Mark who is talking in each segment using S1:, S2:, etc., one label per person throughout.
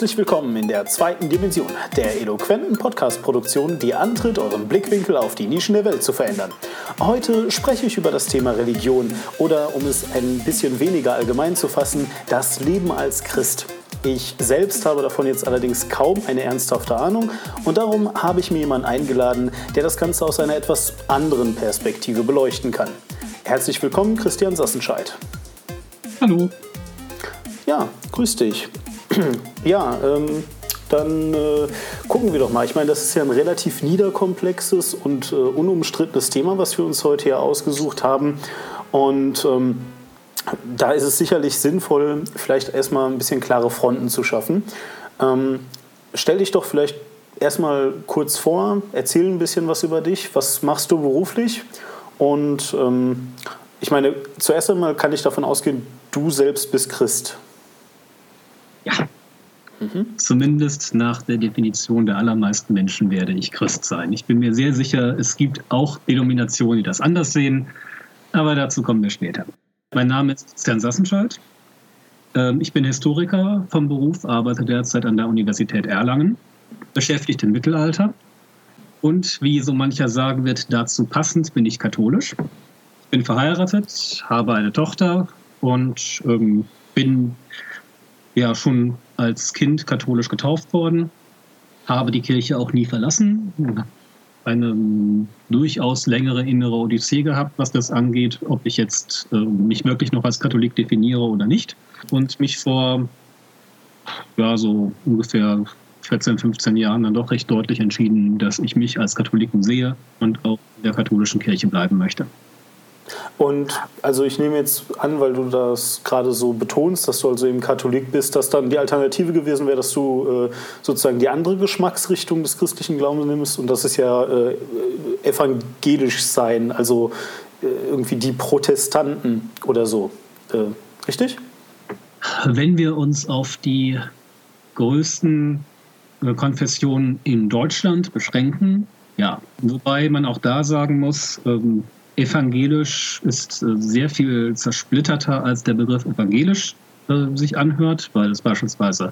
S1: Herzlich willkommen in der zweiten Dimension der eloquenten Podcast-Produktion, die antritt, euren Blickwinkel auf die Nischen der Welt zu verändern. Heute spreche ich über das Thema Religion oder, um es ein bisschen weniger allgemein zu fassen, das Leben als Christ. Ich selbst habe davon jetzt allerdings kaum eine ernsthafte Ahnung und darum habe ich mir jemanden eingeladen, der das Ganze aus einer etwas anderen Perspektive beleuchten kann. Herzlich willkommen, Christian Sassenscheid.
S2: Hallo.
S1: Ja, grüß dich. Ja, ähm, dann äh, gucken wir doch mal. Ich meine, das ist ja ein relativ niederkomplexes und äh, unumstrittenes Thema, was wir uns heute hier ausgesucht haben. Und ähm, da ist es sicherlich sinnvoll, vielleicht erstmal ein bisschen klare Fronten zu schaffen. Ähm, stell dich doch vielleicht erstmal kurz vor, erzähl ein bisschen was über dich. Was machst du beruflich? Und ähm, ich meine, zuerst einmal kann ich davon ausgehen, du selbst bist Christ.
S2: Ja. Mhm. Zumindest nach der Definition der allermeisten Menschen werde ich Christ sein. Ich bin mir sehr sicher, es gibt auch Denominationen, die das anders sehen, aber dazu kommen wir später. Mein Name ist Christian Sassenschalt. Ähm, ich bin Historiker vom Beruf, arbeite derzeit an der Universität Erlangen, beschäftigt im Mittelalter. Und wie so mancher sagen wird, dazu passend bin ich katholisch. Ich bin verheiratet, habe eine Tochter und ähm, bin ja schon als Kind katholisch getauft worden, habe die Kirche auch nie verlassen, eine durchaus längere innere Odyssee gehabt, was das angeht, ob ich jetzt äh, mich wirklich noch als Katholik definiere oder nicht. Und mich vor ja, so ungefähr 14, 15 Jahren dann doch recht deutlich entschieden, dass ich mich als Katholiken sehe und auch in der katholischen Kirche bleiben möchte.
S1: Und also ich nehme jetzt an, weil du das gerade so betonst, dass du also eben Katholik bist, dass dann die Alternative gewesen wäre, dass du äh, sozusagen die andere Geschmacksrichtung des christlichen Glaubens nimmst und das ist ja äh, evangelisch sein, also äh, irgendwie die Protestanten oder so. Äh, richtig?
S2: Wenn wir uns auf die größten äh, Konfessionen in Deutschland beschränken, ja, wobei man auch da sagen muss, ähm, evangelisch ist äh, sehr viel zersplitterter, als der Begriff evangelisch äh, sich anhört, weil es beispielsweise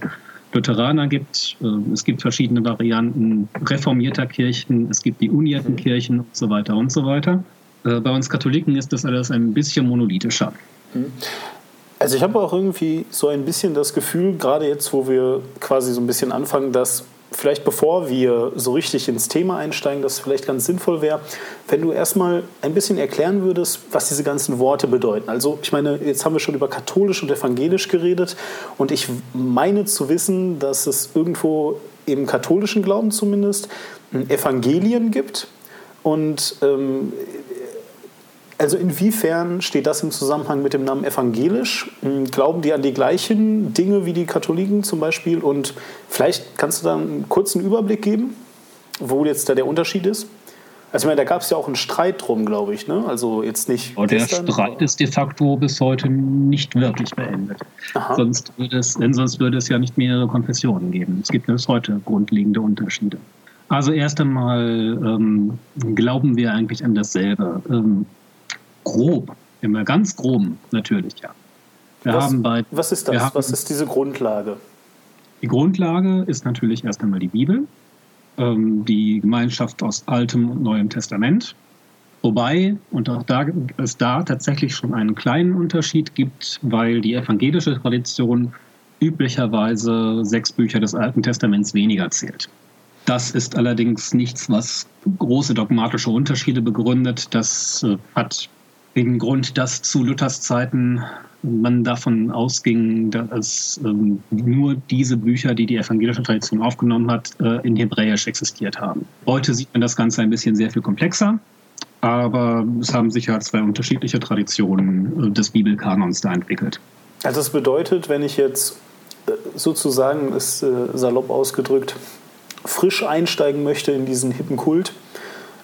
S2: Lutheraner gibt, äh, es gibt verschiedene Varianten reformierter Kirchen, es gibt die unierten Kirchen und so weiter und so weiter. Bei uns Katholiken ist das alles ein bisschen monolithischer. Mhm.
S1: Also ich habe auch irgendwie so ein bisschen das Gefühl, gerade jetzt, wo wir quasi so ein bisschen anfangen, dass vielleicht bevor wir so richtig ins Thema einsteigen, das vielleicht ganz sinnvoll wäre, wenn du erstmal ein bisschen erklären würdest, was diese ganzen Worte bedeuten. Also ich meine, jetzt haben wir schon über katholisch und evangelisch geredet und ich meine zu wissen, dass es irgendwo im katholischen Glauben zumindest Evangelien gibt und ähm, also inwiefern steht das im Zusammenhang mit dem Namen evangelisch? Hm, glauben die an die gleichen Dinge wie die Katholiken zum Beispiel? Und vielleicht kannst du da einen kurzen Überblick geben, wo jetzt da der Unterschied ist? Also ich meine, da gab es ja auch einen Streit drum, glaube ich. Ne? Also jetzt nicht.
S2: Aber der gestern, Streit ist de facto bis heute nicht wirklich beendet. Sonst würde, es, denn sonst würde es ja nicht mehrere Konfessionen geben. Es gibt bis heute grundlegende Unterschiede. Also erst einmal ähm, glauben wir eigentlich an dasselbe. Ähm, grob, immer ganz grob natürlich, ja.
S1: Wir was, haben bei, was ist das? Haben, was ist diese Grundlage?
S2: Die Grundlage ist natürlich erst einmal die Bibel, ähm, die Gemeinschaft aus Altem und Neuem Testament. Wobei, und auch da es da tatsächlich schon einen kleinen Unterschied gibt, weil die evangelische Tradition üblicherweise sechs Bücher des Alten Testaments weniger zählt. Das ist allerdings nichts, was große dogmatische Unterschiede begründet. Das äh, hat den Grund, dass zu Luthers Zeiten man davon ausging, dass ähm, nur diese Bücher, die die evangelische Tradition aufgenommen hat, äh, in Hebräisch existiert haben. Heute sieht man das Ganze ein bisschen sehr viel komplexer, aber es haben sich ja zwei unterschiedliche Traditionen äh, des Bibelkanons da entwickelt.
S1: Also das bedeutet, wenn ich jetzt äh, sozusagen, ist äh, salopp ausgedrückt, frisch einsteigen möchte in diesen hippen Kult,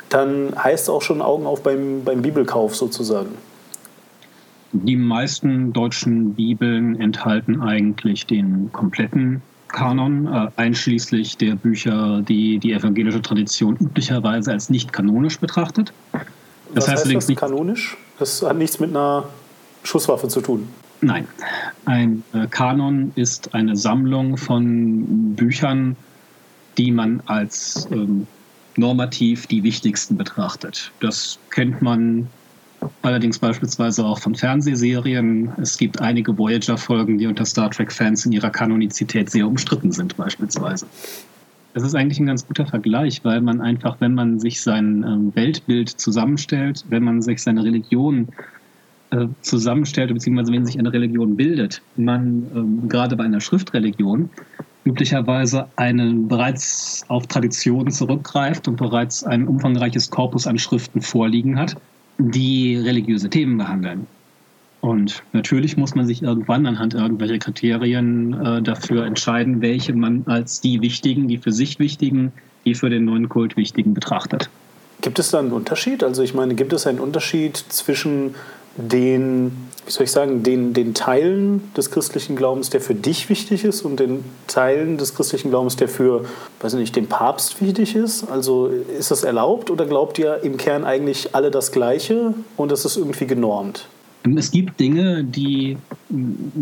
S1: dann heißt es auch schon Augen auf beim, beim Bibelkauf sozusagen.
S2: Die meisten deutschen Bibeln enthalten eigentlich den kompletten Kanon, äh, einschließlich der Bücher, die die evangelische Tradition üblicherweise als nicht kanonisch betrachtet.
S1: Das Was heißt, heißt das nicht kanonisch? Das hat nichts mit einer Schusswaffe zu tun.
S2: Nein. Ein äh, Kanon ist eine Sammlung von Büchern, die man als ähm, normativ die wichtigsten betrachtet. Das kennt man allerdings beispielsweise auch von Fernsehserien. Es gibt einige Voyager-Folgen, die unter Star Trek-Fans in ihrer Kanonizität sehr umstritten sind, beispielsweise. Das ist eigentlich ein ganz guter Vergleich, weil man einfach, wenn man sich sein ähm, Weltbild zusammenstellt, wenn man sich seine Religion äh, zusammenstellt, beziehungsweise wenn sich eine Religion bildet, man ähm, gerade bei einer Schriftreligion üblicherweise einen bereits auf Traditionen zurückgreift und bereits ein umfangreiches Korpus an Schriften vorliegen hat, die religiöse Themen behandeln. Und natürlich muss man sich irgendwann anhand irgendwelcher Kriterien äh, dafür entscheiden, welche man als die wichtigen, die für sich wichtigen, die für den neuen Kult wichtigen betrachtet.
S1: Gibt es da einen Unterschied? Also ich meine, gibt es einen Unterschied zwischen den, wie soll ich sagen, den, den Teilen des christlichen Glaubens, der für dich wichtig ist und den Teilen des christlichen Glaubens, der für, weiß nicht, den Papst wichtig ist? Also ist das erlaubt oder glaubt ihr im Kern eigentlich alle das Gleiche und das ist irgendwie genormt?
S2: Es gibt Dinge, die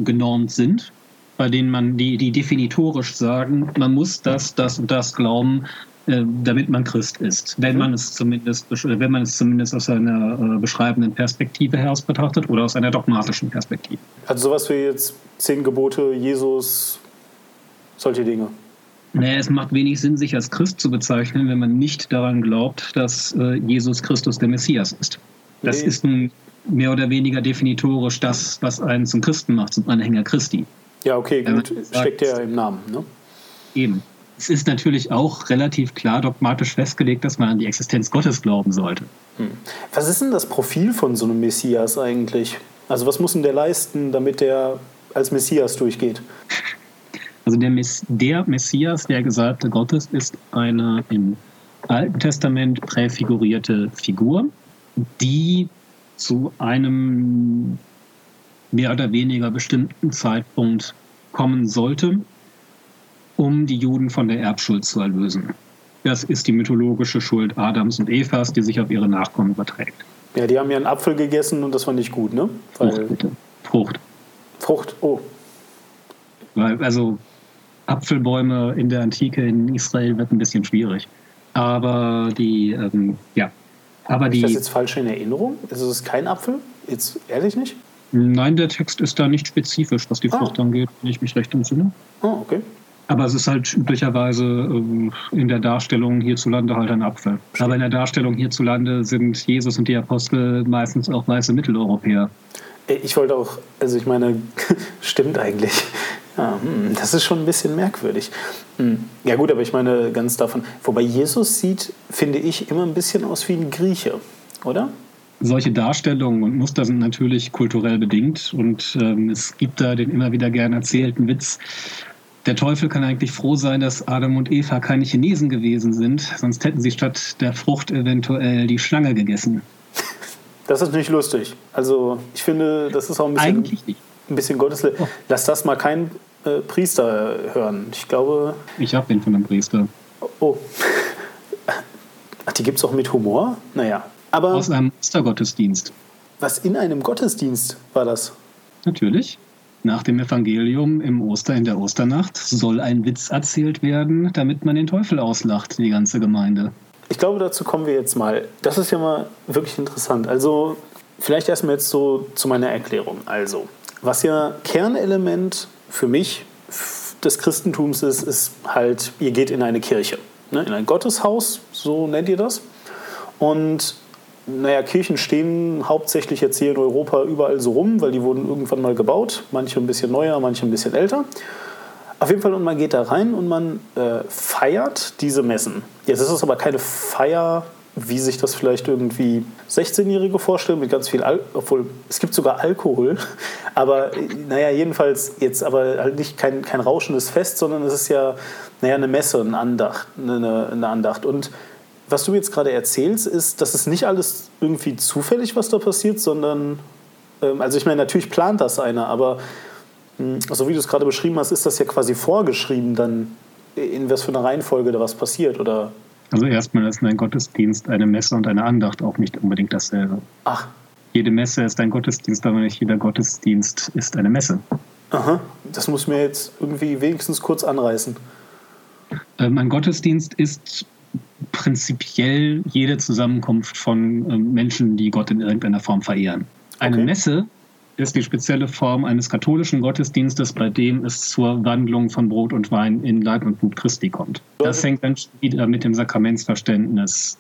S2: genormt sind, bei denen man, die, die definitorisch sagen, man muss das, das und das glauben, damit man Christ ist, wenn man es zumindest, wenn man es zumindest aus einer äh, beschreibenden Perspektive heraus betrachtet oder aus einer dogmatischen Perspektive.
S1: Also sowas wie jetzt zehn Gebote, Jesus, solche Dinge.
S2: Naja, es macht wenig Sinn, sich als Christ zu bezeichnen, wenn man nicht daran glaubt, dass äh, Jesus Christus der Messias ist. Das nee. ist mehr oder weniger definitorisch das, was einen zum Christen macht, zum Anhänger Christi.
S1: Ja, okay, gut, steckt ja im Namen. Ne?
S2: Eben. Es ist natürlich auch relativ klar dogmatisch festgelegt, dass man an die Existenz Gottes glauben sollte. Hm.
S1: Was ist denn das Profil von so einem Messias eigentlich? Also was muss denn der leisten, damit der als Messias durchgeht?
S2: Also der, Mess der Messias, der Gesalbte Gottes, ist eine im Alten Testament präfigurierte Figur, die zu einem mehr oder weniger bestimmten Zeitpunkt kommen sollte um die Juden von der Erbschuld zu erlösen. Das ist die mythologische Schuld Adams und Evas, die sich auf ihre Nachkommen überträgt.
S1: Ja, die haben ja einen Apfel gegessen und das war nicht gut, ne?
S2: Weil Frucht, bitte. Frucht.
S1: Frucht, oh.
S2: Weil, also Apfelbäume in der Antike in Israel wird ein bisschen schwierig. Aber die, ähm, ja. Aber
S1: Habe
S2: ich
S1: das jetzt falsch in Erinnerung? Ist es kein Apfel? Jetzt ehrlich nicht?
S2: Nein, der Text ist da nicht spezifisch, was die ah. Frucht angeht, wenn ich mich recht entsinne.
S1: Oh, okay.
S2: Aber es ist halt üblicherweise ähm, in der Darstellung hierzulande halt ein Apfel. Aber in der Darstellung hierzulande sind Jesus und die Apostel meistens auch weiße Mitteleuropäer.
S1: Ich wollte auch, also ich meine, stimmt eigentlich. Ja, hm, das ist schon ein bisschen merkwürdig. Hm, ja gut, aber ich meine ganz davon. Wobei Jesus sieht, finde ich, immer ein bisschen aus wie ein Grieche, oder?
S2: solche Darstellungen und Muster sind natürlich kulturell bedingt und ähm, es gibt da den immer wieder gern erzählten Witz, der Teufel kann eigentlich froh sein, dass Adam und Eva keine Chinesen gewesen sind, sonst hätten sie statt der Frucht eventuell die Schlange gegessen.
S1: Das ist nicht lustig. Also ich finde, das ist auch ein bisschen,
S2: eigentlich nicht.
S1: Ein bisschen Gottes. Oh. Lass das mal kein äh, Priester hören. Ich glaube.
S2: Ich habe den von einem Priester.
S1: Oh. Ach, die gibt es auch mit Humor? Naja. Aber,
S2: Aus einem Ostergottesdienst.
S1: Was in einem Gottesdienst war das?
S2: Natürlich. Nach dem Evangelium im Oster in der Osternacht soll ein Witz erzählt werden, damit man den Teufel auslacht, die ganze Gemeinde.
S1: Ich glaube, dazu kommen wir jetzt mal. Das ist ja mal wirklich interessant. Also, vielleicht erstmal jetzt so zu meiner Erklärung. Also, was ja Kernelement für mich des Christentums ist, ist halt, ihr geht in eine Kirche, ne? in ein Gotteshaus, so nennt ihr das. Und naja, Kirchen stehen hauptsächlich jetzt hier in Europa überall so rum, weil die wurden irgendwann mal gebaut. Manche ein bisschen neuer, manche ein bisschen älter. Auf jeden Fall, und man geht da rein und man äh, feiert diese Messen. Jetzt ist es aber keine Feier, wie sich das vielleicht irgendwie 16-Jährige vorstellen, mit ganz viel Alkohol. Obwohl, es gibt sogar Alkohol. Aber naja, jedenfalls jetzt aber halt nicht kein, kein rauschendes Fest, sondern es ist ja naja, eine Messe, eine Andacht. Eine, eine Andacht. Und was du jetzt gerade erzählst, ist, dass es nicht alles irgendwie zufällig, was da passiert, sondern, ähm, also ich meine, natürlich plant das einer, aber mh, hm, so wie du es gerade beschrieben hast, ist das ja quasi vorgeschrieben dann, in was für einer Reihenfolge da was passiert, oder?
S2: Also erstmal ist ein Gottesdienst, eine Messe und eine Andacht auch nicht unbedingt dasselbe.
S1: Ach,
S2: Jede Messe ist ein Gottesdienst, aber nicht jeder Gottesdienst ist eine Messe.
S1: Aha, das muss mir jetzt irgendwie wenigstens kurz anreißen.
S2: Ähm, ein Gottesdienst ist prinzipiell jede Zusammenkunft von ähm, Menschen, die Gott in irgendeiner Form verehren. Eine okay. Messe ist die spezielle Form eines katholischen Gottesdienstes, bei dem es zur Wandlung von Brot und Wein in Leib und Blut Christi kommt. Das hängt dann wieder mit dem Sakramentsverständnis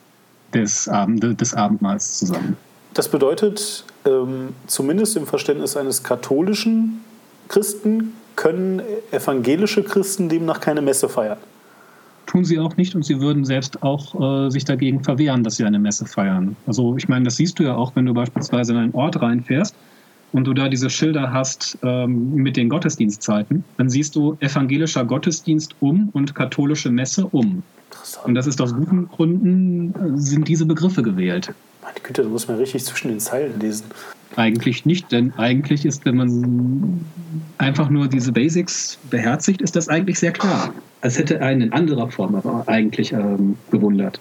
S2: des, Abend, des Abendmahls zusammen.
S1: Das bedeutet, ähm, zumindest im Verständnis eines katholischen Christen können evangelische Christen demnach keine Messe feiern.
S2: Tun sie auch nicht und sie würden selbst auch äh, sich dagegen verwehren, dass sie eine Messe feiern. Also ich meine, das siehst du ja auch, wenn du beispielsweise in einen Ort reinfährst und du da diese Schilder hast ähm, mit den Gottesdienstzeiten, dann siehst du evangelischer Gottesdienst um und katholische Messe um. Und das ist aus guten Gründen, äh, sind diese Begriffe gewählt.
S1: Meine Güte, da muss man richtig zwischen den Zeilen lesen.
S2: Eigentlich nicht, denn eigentlich ist, wenn man einfach nur diese Basics beherzigt, ist das eigentlich sehr klar. Es hätte einen in anderer Form aber eigentlich ähm, gewundert.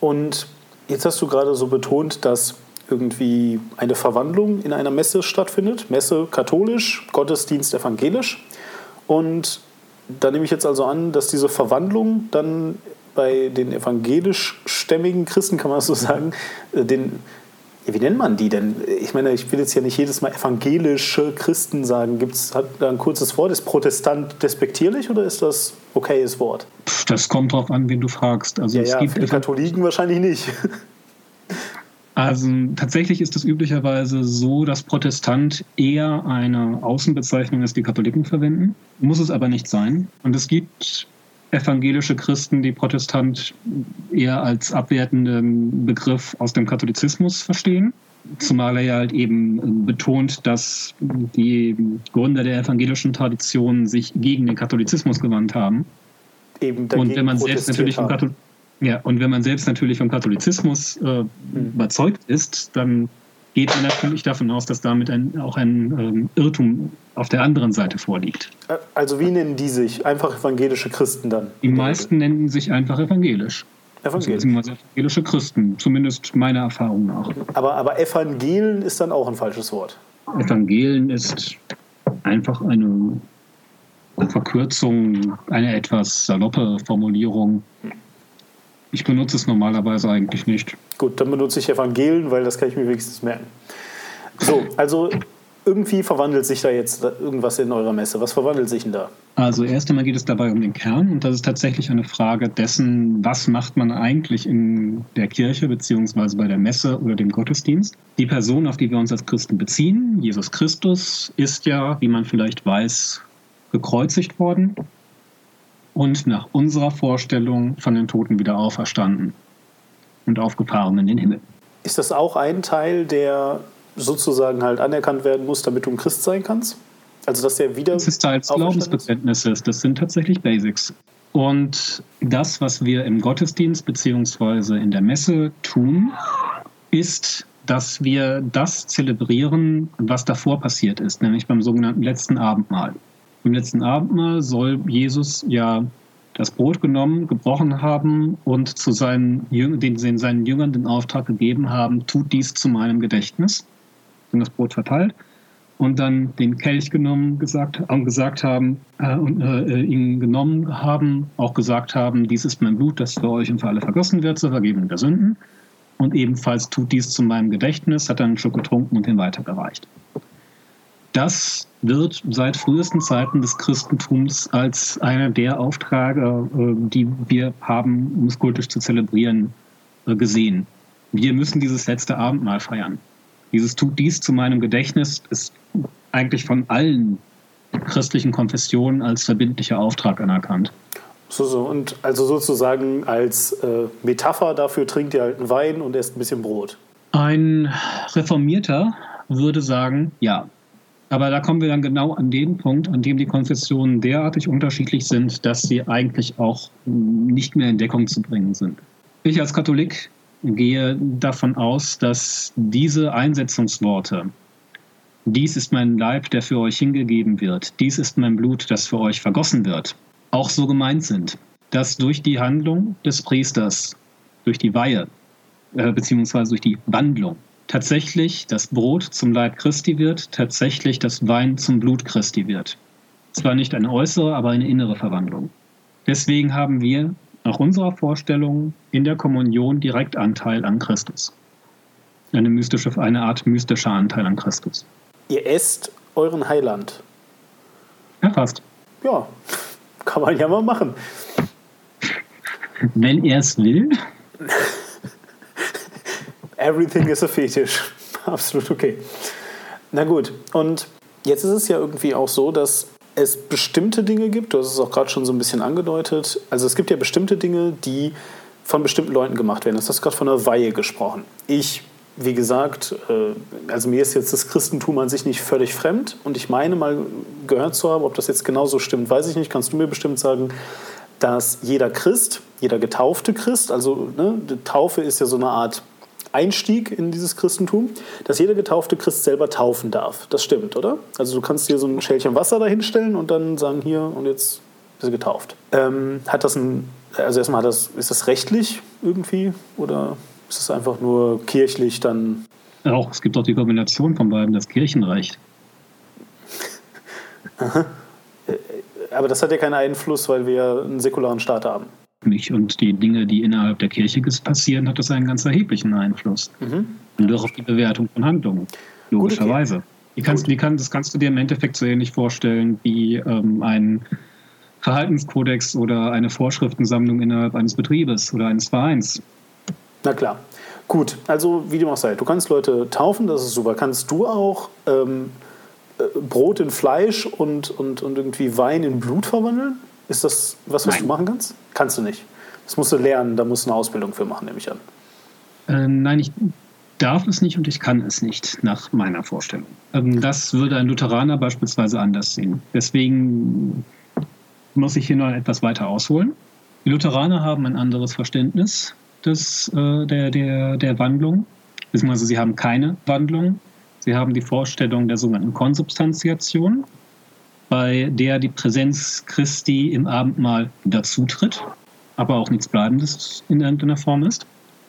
S1: Und jetzt hast du gerade so betont, dass irgendwie eine Verwandlung in einer Messe stattfindet. Messe katholisch, Gottesdienst evangelisch. Und da nehme ich jetzt also an, dass diese Verwandlung dann bei den evangelisch-stämmigen Christen, kann man das so sagen, äh, den, wie nennt man die denn? Ich meine, ich will jetzt ja nicht jedes Mal evangelische Christen sagen. Gibt es da ein kurzes Wort? Ist Protestant despektierlich oder ist das okayes Wort?
S2: Das kommt drauf an, wen du fragst.
S1: Also ja, es ja, gibt für die Katholiken wahrscheinlich nicht.
S2: Also tatsächlich ist es üblicherweise so, dass Protestant eher eine Außenbezeichnung ist, die Katholiken verwenden. Muss es aber nicht sein. Und es gibt evangelische Christen, die Protestant eher als abwertenden Begriff aus dem Katholizismus verstehen. Zumal er ja halt eben betont, dass die Gründer der evangelischen Tradition sich gegen den Katholizismus gewandt haben. Eben und wenn man selbst natürlich vom Kathol ja, und wenn man selbst natürlich vom Katholizismus äh, mhm. überzeugt ist, dann geht man natürlich davon aus, dass damit ein, auch ein ähm, Irrtum auf der anderen Seite vorliegt.
S1: Also wie nennen die sich? Einfach evangelische Christen dann?
S2: Die meisten nennen sich einfach evangelisch. Evangelisch. Also evangelische Christen, zumindest meiner Erfahrung nach.
S1: Aber, aber Evangelen ist dann auch ein falsches Wort.
S2: Evangelen ist einfach eine Verkürzung, eine etwas saloppe Formulierung. Ich benutze es normalerweise eigentlich nicht.
S1: Gut, dann benutze ich Evangelien, weil das kann ich mir wenigstens merken. So, also irgendwie verwandelt sich da jetzt irgendwas in eurer Messe. Was verwandelt sich denn da?
S2: Also erst einmal geht es dabei um den Kern und das ist tatsächlich eine Frage dessen, was macht man eigentlich in der Kirche beziehungsweise bei der Messe oder dem Gottesdienst. Die Person, auf die wir uns als Christen beziehen, Jesus Christus, ist ja, wie man vielleicht weiß, gekreuzigt worden und nach unserer Vorstellung von den Toten wieder auferstanden und aufgefahren in den Himmel.
S1: Ist das auch ein Teil, der sozusagen halt anerkannt werden muss, damit du ein Christ sein kannst? Also dass der wieder.
S2: Das ist Teil des Glaubensbekenntnisses. Das sind tatsächlich Basics. Und das, was wir im Gottesdienst bzw. in der Messe tun, ist, dass wir das zelebrieren, was davor passiert ist, nämlich beim sogenannten letzten Abendmahl. Im letzten Abendmahl soll Jesus ja das Brot genommen, gebrochen haben und zu seinen, den, seinen Jüngern den Auftrag gegeben haben, tut dies zu meinem Gedächtnis. Und das Brot verteilt und dann den Kelch genommen gesagt, äh, gesagt haben äh, und äh, ihn genommen haben, auch gesagt haben, dies ist mein Blut, das für euch und für alle vergossen wird zur Vergebung der Sünden. Und ebenfalls tut dies zu meinem Gedächtnis, hat dann einen Schluck getrunken und den weitergereicht. Das wird seit frühesten Zeiten des Christentums als einer der Aufträge, äh, die wir haben, um es kultisch zu zelebrieren, äh, gesehen. Wir müssen dieses letzte Abendmahl feiern. Dieses tut dies zu meinem Gedächtnis ist eigentlich von allen christlichen Konfessionen als verbindlicher Auftrag anerkannt.
S1: So, so. Und also sozusagen als äh, Metapher dafür trinkt ihr halt einen Wein und esst ein bisschen Brot.
S2: Ein Reformierter würde sagen, ja, aber da kommen wir dann genau an den Punkt, an dem die Konfessionen derartig unterschiedlich sind, dass sie eigentlich auch nicht mehr in Deckung zu bringen sind. Ich als Katholik gehe davon aus, dass diese Einsetzungsworte, dies ist mein Leib, der für euch hingegeben wird, dies ist mein Blut, das für euch vergossen wird, auch so gemeint sind, dass durch die Handlung des Priesters, durch die Weihe, äh, beziehungsweise durch die Wandlung tatsächlich das Brot zum Leib Christi wird, tatsächlich das Wein zum Blut Christi wird. Zwar nicht eine äußere, aber eine innere Verwandlung. Deswegen haben wir nach unserer Vorstellung in der Kommunion direkt Anteil an Christus. Eine, mystische, eine Art mystischer Anteil an Christus.
S1: Ihr esst euren Heiland.
S2: Ja, fast.
S1: Ja, kann man ja mal machen.
S2: Wenn er es will.
S1: Everything is a fetish. Absolut okay. Na gut, und jetzt ist es ja irgendwie auch so, dass es bestimmte Dinge gibt, du hast es auch gerade schon so ein bisschen angedeutet. Also es gibt ja bestimmte Dinge, die von bestimmten Leuten gemacht werden. Du hast gerade von einer Weihe gesprochen. Ich, wie gesagt, äh, also mir ist jetzt das Christentum an sich nicht völlig fremd und ich meine mal gehört zu haben, ob das jetzt genauso stimmt, weiß ich nicht, kannst du mir bestimmt sagen, dass jeder Christ, jeder getaufte Christ, also ne, Taufe ist ja so eine Art Einstieg in dieses Christentum, dass jeder getaufte Christ selber taufen darf. Das stimmt, oder? Also du kannst dir so ein Schälchen Wasser dahinstellen und dann sagen, hier und jetzt bist du getauft. Ähm, hat das ein, also erstmal hat das, ist das rechtlich irgendwie oder ist es einfach nur kirchlich dann?
S2: Auch, es gibt auch die Kombination von beiden, das Kirchenrecht.
S1: Aha. Äh, aber das hat ja keinen Einfluss, weil wir einen säkularen Staat haben
S2: nicht. Und die Dinge, die innerhalb der Kirche passieren, hat das einen ganz erheblichen Einfluss. Mhm. Und auch auf die Bewertung von Handlungen, logischerweise. Okay. Wie kannst, wie kann, das kannst du dir im Endeffekt so ähnlich vorstellen wie ähm, ein Verhaltenskodex oder eine Vorschriftensammlung innerhalb eines Betriebes oder eines Vereins.
S1: Na klar. Gut, also wie dem auch sei, du kannst Leute taufen, das ist super. Kannst du auch ähm, äh, Brot in Fleisch und, und, und irgendwie Wein in Blut verwandeln? Ist das was, was Nein. du machen kannst? Kannst du nicht. Das musst du lernen, da musst du eine Ausbildung für machen, nehme ich an.
S2: Äh, nein, ich darf es nicht und ich kann es nicht, nach meiner Vorstellung. Ähm, das würde ein Lutheraner beispielsweise anders sehen. Deswegen muss ich hier noch etwas weiter ausholen. Die Lutheraner haben ein anderes Verständnis des, äh, der, der, der Wandlung, beziehungsweise sie haben keine Wandlung. Sie haben die Vorstellung der sogenannten Konsubstantiation bei der die Präsenz Christi im Abendmahl dazutritt, aber auch nichts Bleibendes in irgendeiner Form ist.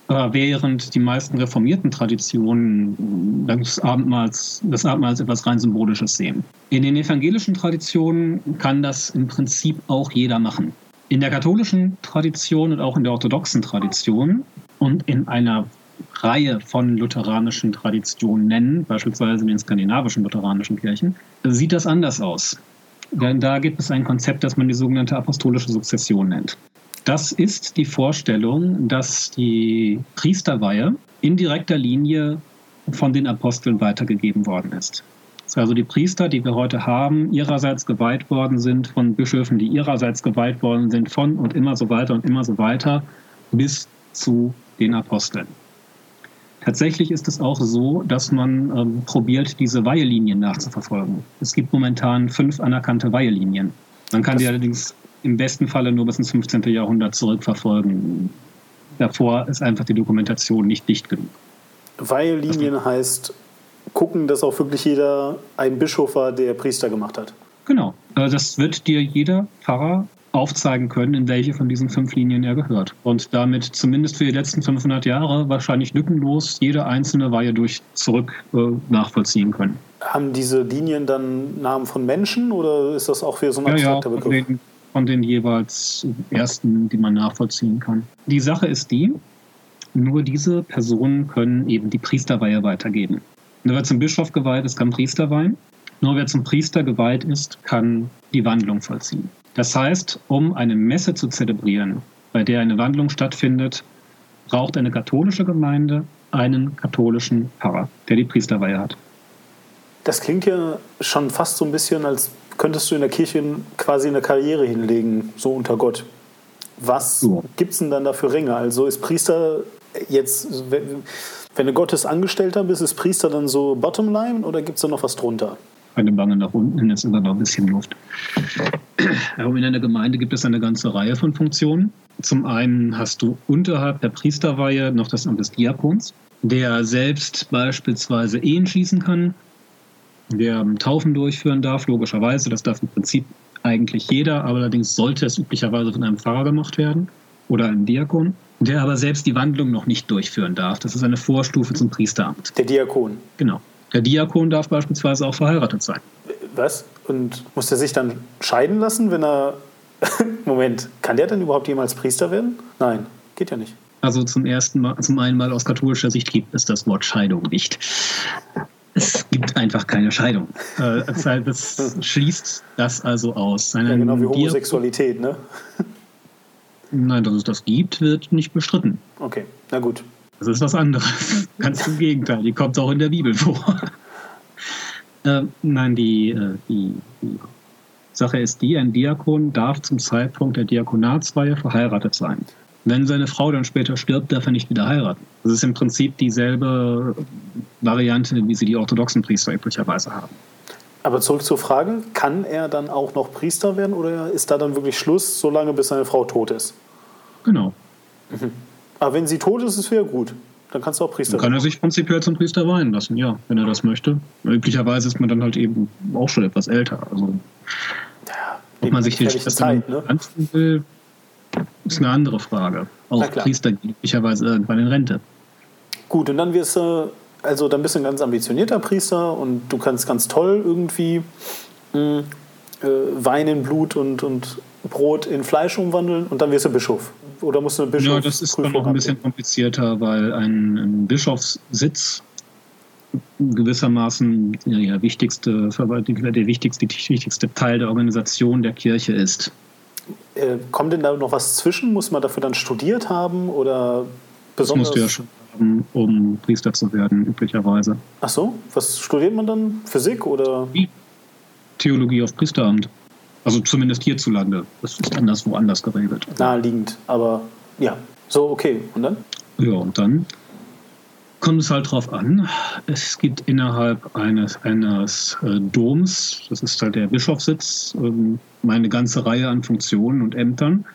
S2: Während die meisten reformierten Traditionen das Abendmahls, das Abendmahl etwas rein Symbolisches sehen. In den evangelischen Traditionen kann das im Prinzip auch jeder machen. In der katholischen Tradition und auch in der orthodoxen Tradition und in einer Reihe von lutheranischen Traditionen nennen, beispielsweise in den skandinavischen lutheranischen Kirchen, sieht das anders aus. Denn da gibt es ein Konzept, das man die sogenannte apostolische Sukzession nennt. Das ist die Vorstellung, dass die Priesterweihe in direkter Linie von den Aposteln weitergegeben worden ist. Also die Priester, die wir heute haben, ihrerseits geweiht worden sind von Bischöfen, die ihrerseits geweiht worden sind von und immer so weiter und immer so weiter bis zu den Aposteln. Tatsächlich ist es auch so, dass man ähm, probiert, diese Weihelinien nachzuverfolgen. Es gibt momentan fünf anerkannte Weihelinien. Man kann das die allerdings im besten Falle nur bis ins 15. Jahrhundert zurückverfolgen. Davor ist einfach die Dokumentation nicht dicht genug.
S1: Weihelinien heißt gucken, dass auch wirklich jeder ein Bischof war, der Priester gemacht hat.
S2: Genau. Äh, das wird dir jeder Pfarrer aufzeigen können, in welche von diesen fünf Linien er gehört. Und damit zumindest für die letzten 500 Jahre wahrscheinlich lückenlos jede einzelne Weihe durch zurück äh, nachvollziehen können.
S1: Haben diese Linien dann Namen von Menschen oder ist das auch wieder so ein abstrakter
S2: ja, ja, Begriff? Von den, von den jeweils ersten, die man nachvollziehen kann. Die Sache ist die, nur diese Personen können eben die Priesterweihe weitergeben. Nur wer zum Bischof geweiht ist, kann Priester weihen. Nur wer zum Priester geweiht ist, kann die Wandlung vollziehen. Das heißt, um eine Messe zu zelebrieren, bei der eine Wandlung stattfindet, braucht eine katholische Gemeinde einen katholischen Pfarrer, der die Priesterweihe hat.
S1: Das klingt ja schon fast so ein bisschen, als könntest du in der Kirche quasi eine Karriere hinlegen, so unter Gott. Was so. gibt es denn dann da für Ränge? Also ist Priester jetzt, wenn du Gottes Angestellter bist, ist Priester dann so Bottomline oder gibt es da noch was drunter?
S2: Eine Bange nach unten, ist immer noch ein bisschen Luft. In einer Gemeinde gibt es eine ganze Reihe von Funktionen. Zum einen hast du unterhalb der Priesterweihe noch das Amt des Diakons, der selbst beispielsweise Ehen schießen kann, der Taufen durchführen darf, logischerweise. Das darf im Prinzip eigentlich jeder, aber allerdings sollte es üblicherweise von einem Pfarrer gemacht werden oder einem Diakon. Der aber selbst die Wandlung noch nicht durchführen darf. Das ist eine Vorstufe zum Priesteramt.
S1: Der Diakon.
S2: Genau. Der Diakon darf beispielsweise auch verheiratet sein.
S1: Was? Und muss er sich dann scheiden lassen, wenn er. Moment, kann der denn überhaupt jemals Priester werden? Nein, geht ja nicht.
S2: Also zum ersten Mal, zum einen Mal aus katholischer Sicht gibt es das Wort Scheidung nicht. Es gibt einfach keine Scheidung. Äh, das schließt das also aus.
S1: ja, genau wie Homosexualität, ne?
S2: Nein, dass es das gibt, wird nicht bestritten.
S1: Okay, na gut.
S2: Das ist was anderes. Ganz im Gegenteil, die kommt auch in der Bibel vor. Äh, nein, die, äh, die, die, Sache ist die, ein Diakon darf zum Zeitpunkt der Diakonatsweihe verheiratet sein. Wenn seine Frau dann später stirbt, darf er nicht wieder heiraten. Das ist im Prinzip dieselbe Variante, wie sie die orthodoxen Priester üblicherweise haben.
S1: Aber zurück zur Frage, kann er dann auch noch Priester werden oder ist da dann wirklich Schluss, solange bis seine Frau tot ist?
S2: Genau.
S1: Mhm. Aber wenn sie tot ist, ist es wieder gut. Dann kannst du auch Priester
S2: werden. Kann er sich prinzipiell zum Priester weihen lassen, ja, wenn er das möchte. Üblicherweise ist man dann halt eben auch schon etwas älter. Also, ja, ob man sich die Zeit, ne? will, ist eine andere Frage. Auch Priester gehen üblicherweise irgendwann in Rente.
S1: Gut, und dann wirst du, also dann bist du ein ganz ambitionierter Priester und du kannst ganz toll irgendwie mh, äh, Wein in Blut und, und Brot in Fleisch umwandeln und dann wirst du Bischof. Oder musst du eine Bischof?
S2: Ja, das ist dann noch ein bisschen komplizierter, weil ein, ein Bischofssitz gewissermaßen der wichtigste, der wichtigste, wichtigste Teil der Organisation der Kirche ist.
S1: Äh, kommt denn da noch was zwischen? Muss man dafür dann studiert haben oder besonders?
S2: Das musst du ja schon haben, um Priester zu werden, üblicherweise.
S1: Ach so, was studiert man dann? Physik oder?
S2: Theologie auf Priesteramt. Also zumindest hierzulande. Das ist anderswo anders geregelt.
S1: Naheliegend, aber ja. So, okay. Und dann?
S2: Ja, und dann kommt es halt drauf an. Es gibt innerhalb eines, eines äh, Doms, das ist halt der Bischofssitz, ähm, eine ganze Reihe an Funktionen und Ämtern.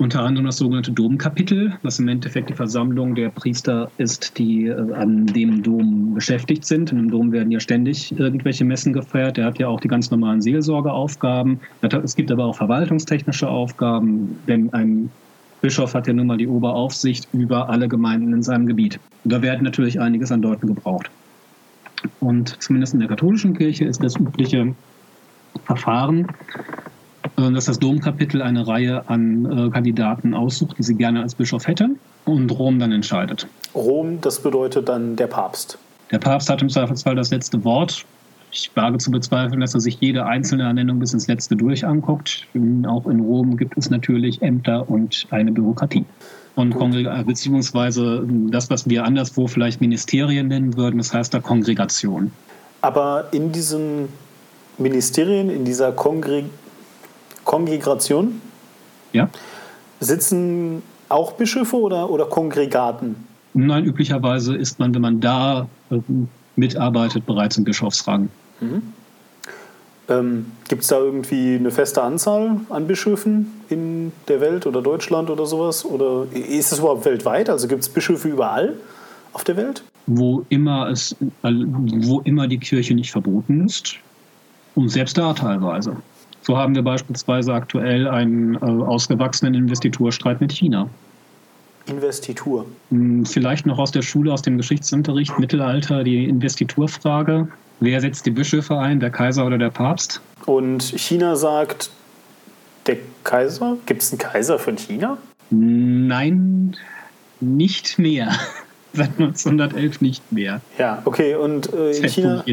S2: Unter anderem das sogenannte Domkapitel, was im Endeffekt die Versammlung der Priester ist, die äh, an dem Dom beschäftigt sind. In dem Dom werden ja ständig irgendwelche Messen gefeiert. Der hat ja auch die ganz normalen Seelsorgeaufgaben. Es gibt aber auch verwaltungstechnische Aufgaben, denn ein Bischof hat ja nun mal die Oberaufsicht über alle Gemeinden in seinem Gebiet. Und da werden natürlich einiges an Leuten gebraucht. Und zumindest in der katholischen Kirche ist das übliche Verfahren, dass das Domkapitel eine Reihe an äh, Kandidaten aussucht, die sie gerne als Bischof hätte und Rom dann entscheidet.
S1: Rom, das bedeutet dann der Papst.
S2: Der Papst hat im Zweifelsfall das letzte Wort. Ich wage zu bezweifeln, dass er sich jede einzelne Ernennung bis ins Letzte durch anguckt. Auch in Rom gibt es natürlich Ämter und eine Bürokratie. Und beziehungsweise das, was wir anderswo vielleicht Ministerien nennen würden, das heißt da Kongregation.
S1: Aber in diesen Ministerien, in dieser Kongre Kongregation
S2: ja?
S1: sitzen auch Bischöfe oder, oder Kongregaten?
S2: Nein, üblicherweise ist man, wenn man da äh, mitarbeitet, bereits im Bischofsrang. Mhm.
S1: Ähm, Gibt es da irgendwie eine feste Anzahl an Bischöfen in der Welt oder Deutschland oder sowas? Oder ist es überhaupt weltweit? Also gibt es Bischöfe überall auf der Welt?
S2: Wo immer, es, wo immer die Kirche nicht verboten ist. Und selbst da teilweise. So haben wir beispielsweise aktuell einen äh, ausgewachsenen Investiturstreit mit China.
S1: Investitur?
S2: Hm, vielleicht noch aus der Schule, aus dem Geschichtsunterricht, Mittelalter, die Investiturfrage. Wer setzt die Bischöfe ein, der Kaiser oder der Papst?
S1: Und China sagt, der Kaiser? Gibt es einen Kaiser von China?
S2: Nein, nicht mehr. Seit 1911 nicht mehr.
S1: Ja, okay. Und äh, in China.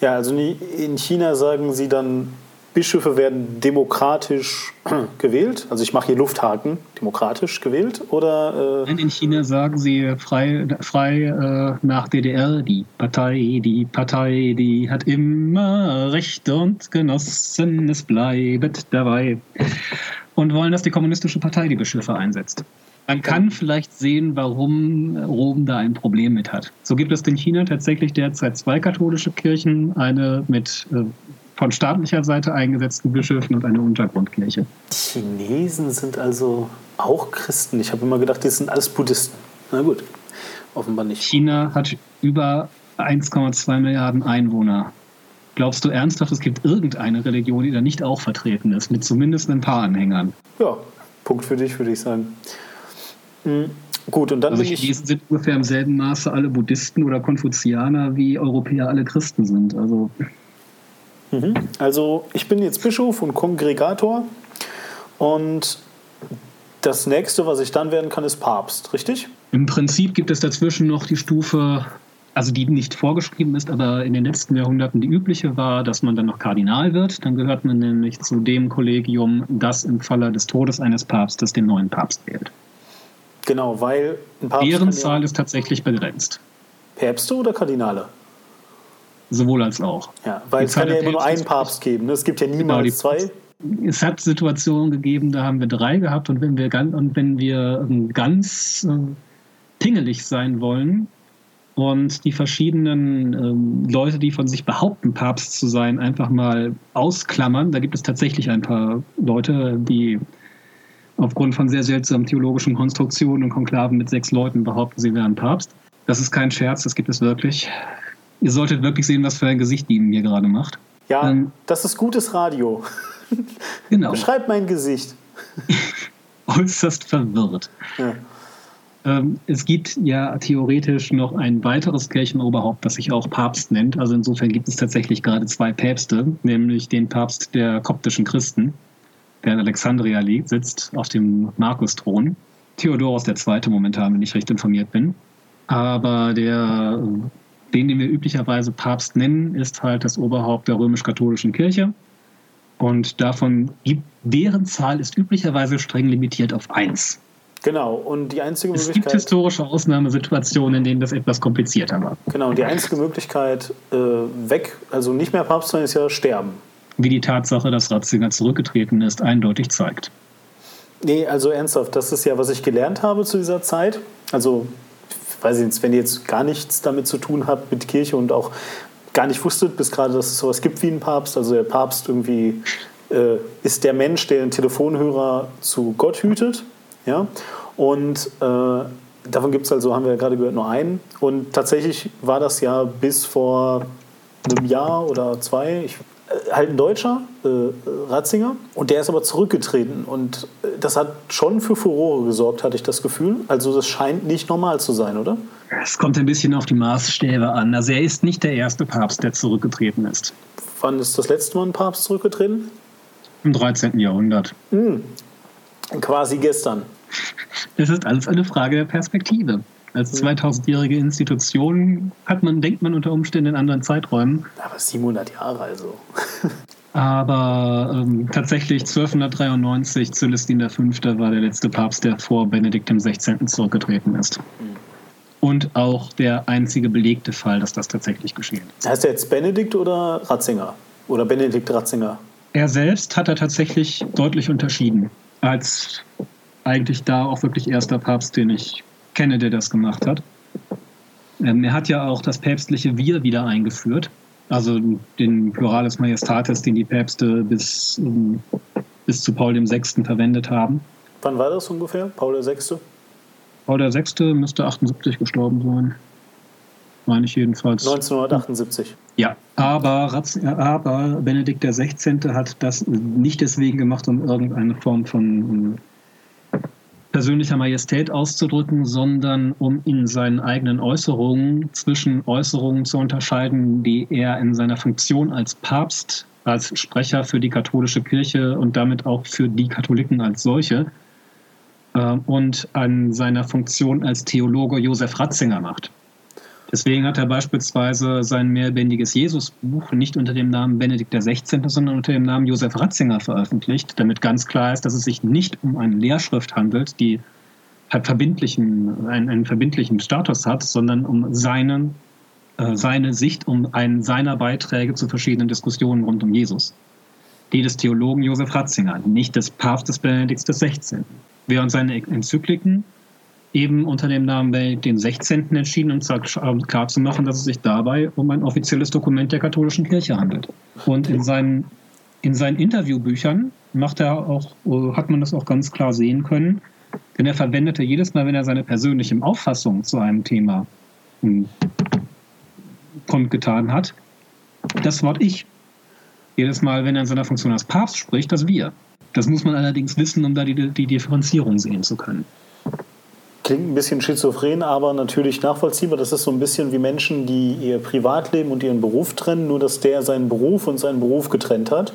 S1: Ja, also in China sagen sie dann, Bischöfe werden demokratisch gewählt. Also ich mache hier Lufthaken, demokratisch gewählt oder?
S2: Äh in China sagen sie frei, frei äh, nach DDR, die Partei, die Partei, die hat immer Recht und Genossen, es bleibt dabei. Und wollen, dass die kommunistische Partei die Bischöfe einsetzt. Man kann vielleicht sehen, warum Rom da ein Problem mit hat. So gibt es in China tatsächlich derzeit zwei katholische Kirchen, eine mit äh, von staatlicher Seite eingesetzten Bischöfen und eine Untergrundkirche.
S1: Chinesen sind also auch Christen. Ich habe immer gedacht, die sind alles Buddhisten. Na gut, offenbar nicht.
S2: China hat über 1,2 Milliarden Einwohner. Glaubst du ernsthaft, es gibt irgendeine Religion, die da nicht auch vertreten ist, mit zumindest ein paar Anhängern?
S1: Ja, Punkt für dich, würde ich sagen. Mhm. Gut, und dann
S2: also Chinesen sind ungefähr im selben Maße alle Buddhisten oder Konfuzianer, wie Europäer alle Christen sind. Also,
S1: mhm. also ich bin jetzt Bischof und Kongregator und das nächste, was ich dann werden kann, ist Papst, richtig?
S2: Im Prinzip gibt es dazwischen noch die Stufe, also die nicht vorgeschrieben ist, aber in den letzten Jahrhunderten die übliche war, dass man dann noch Kardinal wird. Dann gehört man nämlich zu dem Kollegium, das im Falle des Todes eines Papstes den neuen Papst wählt.
S1: Genau, weil
S2: ein Papst. Deren Zahl ist tatsächlich begrenzt.
S1: Päpste oder Kardinale?
S2: Sowohl als auch.
S1: Ja, weil es kann ja immer nur einen Papst geben. Ne? Es gibt ja niemals genau, zwei.
S2: Es hat Situationen gegeben, da haben wir drei gehabt und wenn wir ganz, und wenn wir ganz äh, pingelig sein wollen und die verschiedenen ähm, Leute, die von sich behaupten, Papst zu sein, einfach mal ausklammern, da gibt es tatsächlich ein paar Leute, die aufgrund von sehr seltsamen theologischen Konstruktionen und Konklaven mit sechs Leuten behaupten, sie wären Papst. Das ist kein Scherz, das gibt es wirklich. Ihr solltet wirklich sehen, was für ein Gesicht die mir gerade macht.
S1: Ja, ähm, das ist gutes Radio. Genau. Beschreibt mein Gesicht.
S2: Äußerst verwirrt. Ja. Ähm, es gibt ja theoretisch noch ein weiteres Kirchenoberhaupt, das sich auch Papst nennt. Also insofern gibt es tatsächlich gerade zwei Päpste, nämlich den Papst der koptischen Christen der in Alexandria liegt, sitzt auf dem Markusthron. Theodoros II. momentan, wenn ich recht informiert bin. Aber der, den, den wir üblicherweise Papst nennen, ist halt das Oberhaupt der römisch-katholischen Kirche. Und davon gibt, deren Zahl ist üblicherweise streng limitiert auf eins.
S1: Genau, und die einzige
S2: Möglichkeit. Es gibt historische Ausnahmesituationen, in denen das etwas komplizierter war.
S1: Genau, und die einzige Möglichkeit, äh, weg, also nicht mehr Papst sein, ist ja sterben
S2: wie die Tatsache, dass Ratzinger zurückgetreten ist, eindeutig zeigt.
S1: Nee, also ernsthaft, das ist ja, was ich gelernt habe zu dieser Zeit. Also, weiß ich nicht, wenn ihr jetzt gar nichts damit zu tun habt mit Kirche und auch gar nicht wusstet, bis gerade, dass es sowas gibt wie einen Papst. Also der Papst irgendwie äh, ist der Mensch, der den Telefonhörer zu Gott hütet. Ja? Und äh, davon gibt es also, haben wir ja gerade gehört, nur einen. Und tatsächlich war das ja bis vor einem Jahr oder zwei, ich halt ein Deutscher, äh, Ratzinger, und der ist aber zurückgetreten. Und äh, das hat schon für Furore gesorgt, hatte ich das Gefühl. Also das scheint nicht normal zu sein, oder?
S2: Es kommt ein bisschen auf die Maßstäbe an. Also er ist nicht der erste Papst, der zurückgetreten ist.
S1: Wann ist das letzte Mal ein Papst zurückgetreten?
S2: Im 13. Jahrhundert.
S1: Hm. Quasi gestern.
S2: Es ist alles eine Frage der Perspektive. Als 2000-jährige mhm. Institution hat man, denkt man unter Umständen in anderen Zeiträumen.
S1: Aber 700 Jahre also.
S2: Aber ähm, tatsächlich 1293, Celestin V. war der letzte Papst, der vor Benedikt XVI. zurückgetreten ist. Mhm. Und auch der einzige belegte Fall, dass das tatsächlich geschehen
S1: ist. Heißt er jetzt Benedikt oder Ratzinger? Oder Benedikt Ratzinger?
S2: Er selbst hat er tatsächlich deutlich unterschieden. Als eigentlich da auch wirklich erster Papst, den ich kenne, der das gemacht hat. Ähm, er hat ja auch das päpstliche Wir wieder eingeführt, also den Pluralis Majestatis, den die Päpste bis, ähm, bis zu Paul VI. verwendet haben.
S1: Wann war das ungefähr, Paul VI.?
S2: Paul VI. müsste 78 gestorben sein. Meine ich jedenfalls.
S1: 1978.
S2: Ja, aber, aber Benedikt XVI. hat das nicht deswegen gemacht, um irgendeine Form von persönlicher Majestät auszudrücken, sondern um in seinen eigenen Äußerungen zwischen Äußerungen zu unterscheiden, die er in seiner Funktion als Papst, als Sprecher für die katholische Kirche und damit auch für die Katholiken als solche äh, und an seiner Funktion als Theologe Josef Ratzinger macht. Deswegen hat er beispielsweise sein mehrbändiges Jesusbuch nicht unter dem Namen Benedikt XVI., sondern unter dem Namen Josef Ratzinger veröffentlicht, damit ganz klar ist, dass es sich nicht um eine Lehrschrift handelt, die verbindlichen, einen, einen verbindlichen Status hat, sondern um seinen, äh, seine Sicht, um einen seiner Beiträge zu verschiedenen Diskussionen rund um Jesus. Die des Theologen Josef Ratzinger, nicht des Papstes Benedikts XVI. Während seine Enzykliken eben unter dem Namen Benedikt den 16. entschieden, um klarzumachen, dass es sich dabei um ein offizielles Dokument der katholischen Kirche handelt. Und in seinen, in seinen Interviewbüchern macht er auch, hat man das auch ganz klar sehen können, denn er verwendete jedes Mal, wenn er seine persönliche Auffassung zu einem Thema hm, kundgetan hat, das Wort Ich. Jedes Mal, wenn er in seiner Funktion als Papst spricht, das Wir. Das muss man allerdings wissen, um da die, die Differenzierung sehen zu können.
S1: Klingt ein bisschen schizophren, aber natürlich nachvollziehbar. Das ist so ein bisschen wie Menschen, die ihr Privatleben und ihren Beruf trennen, nur dass der seinen Beruf und seinen Beruf getrennt hat.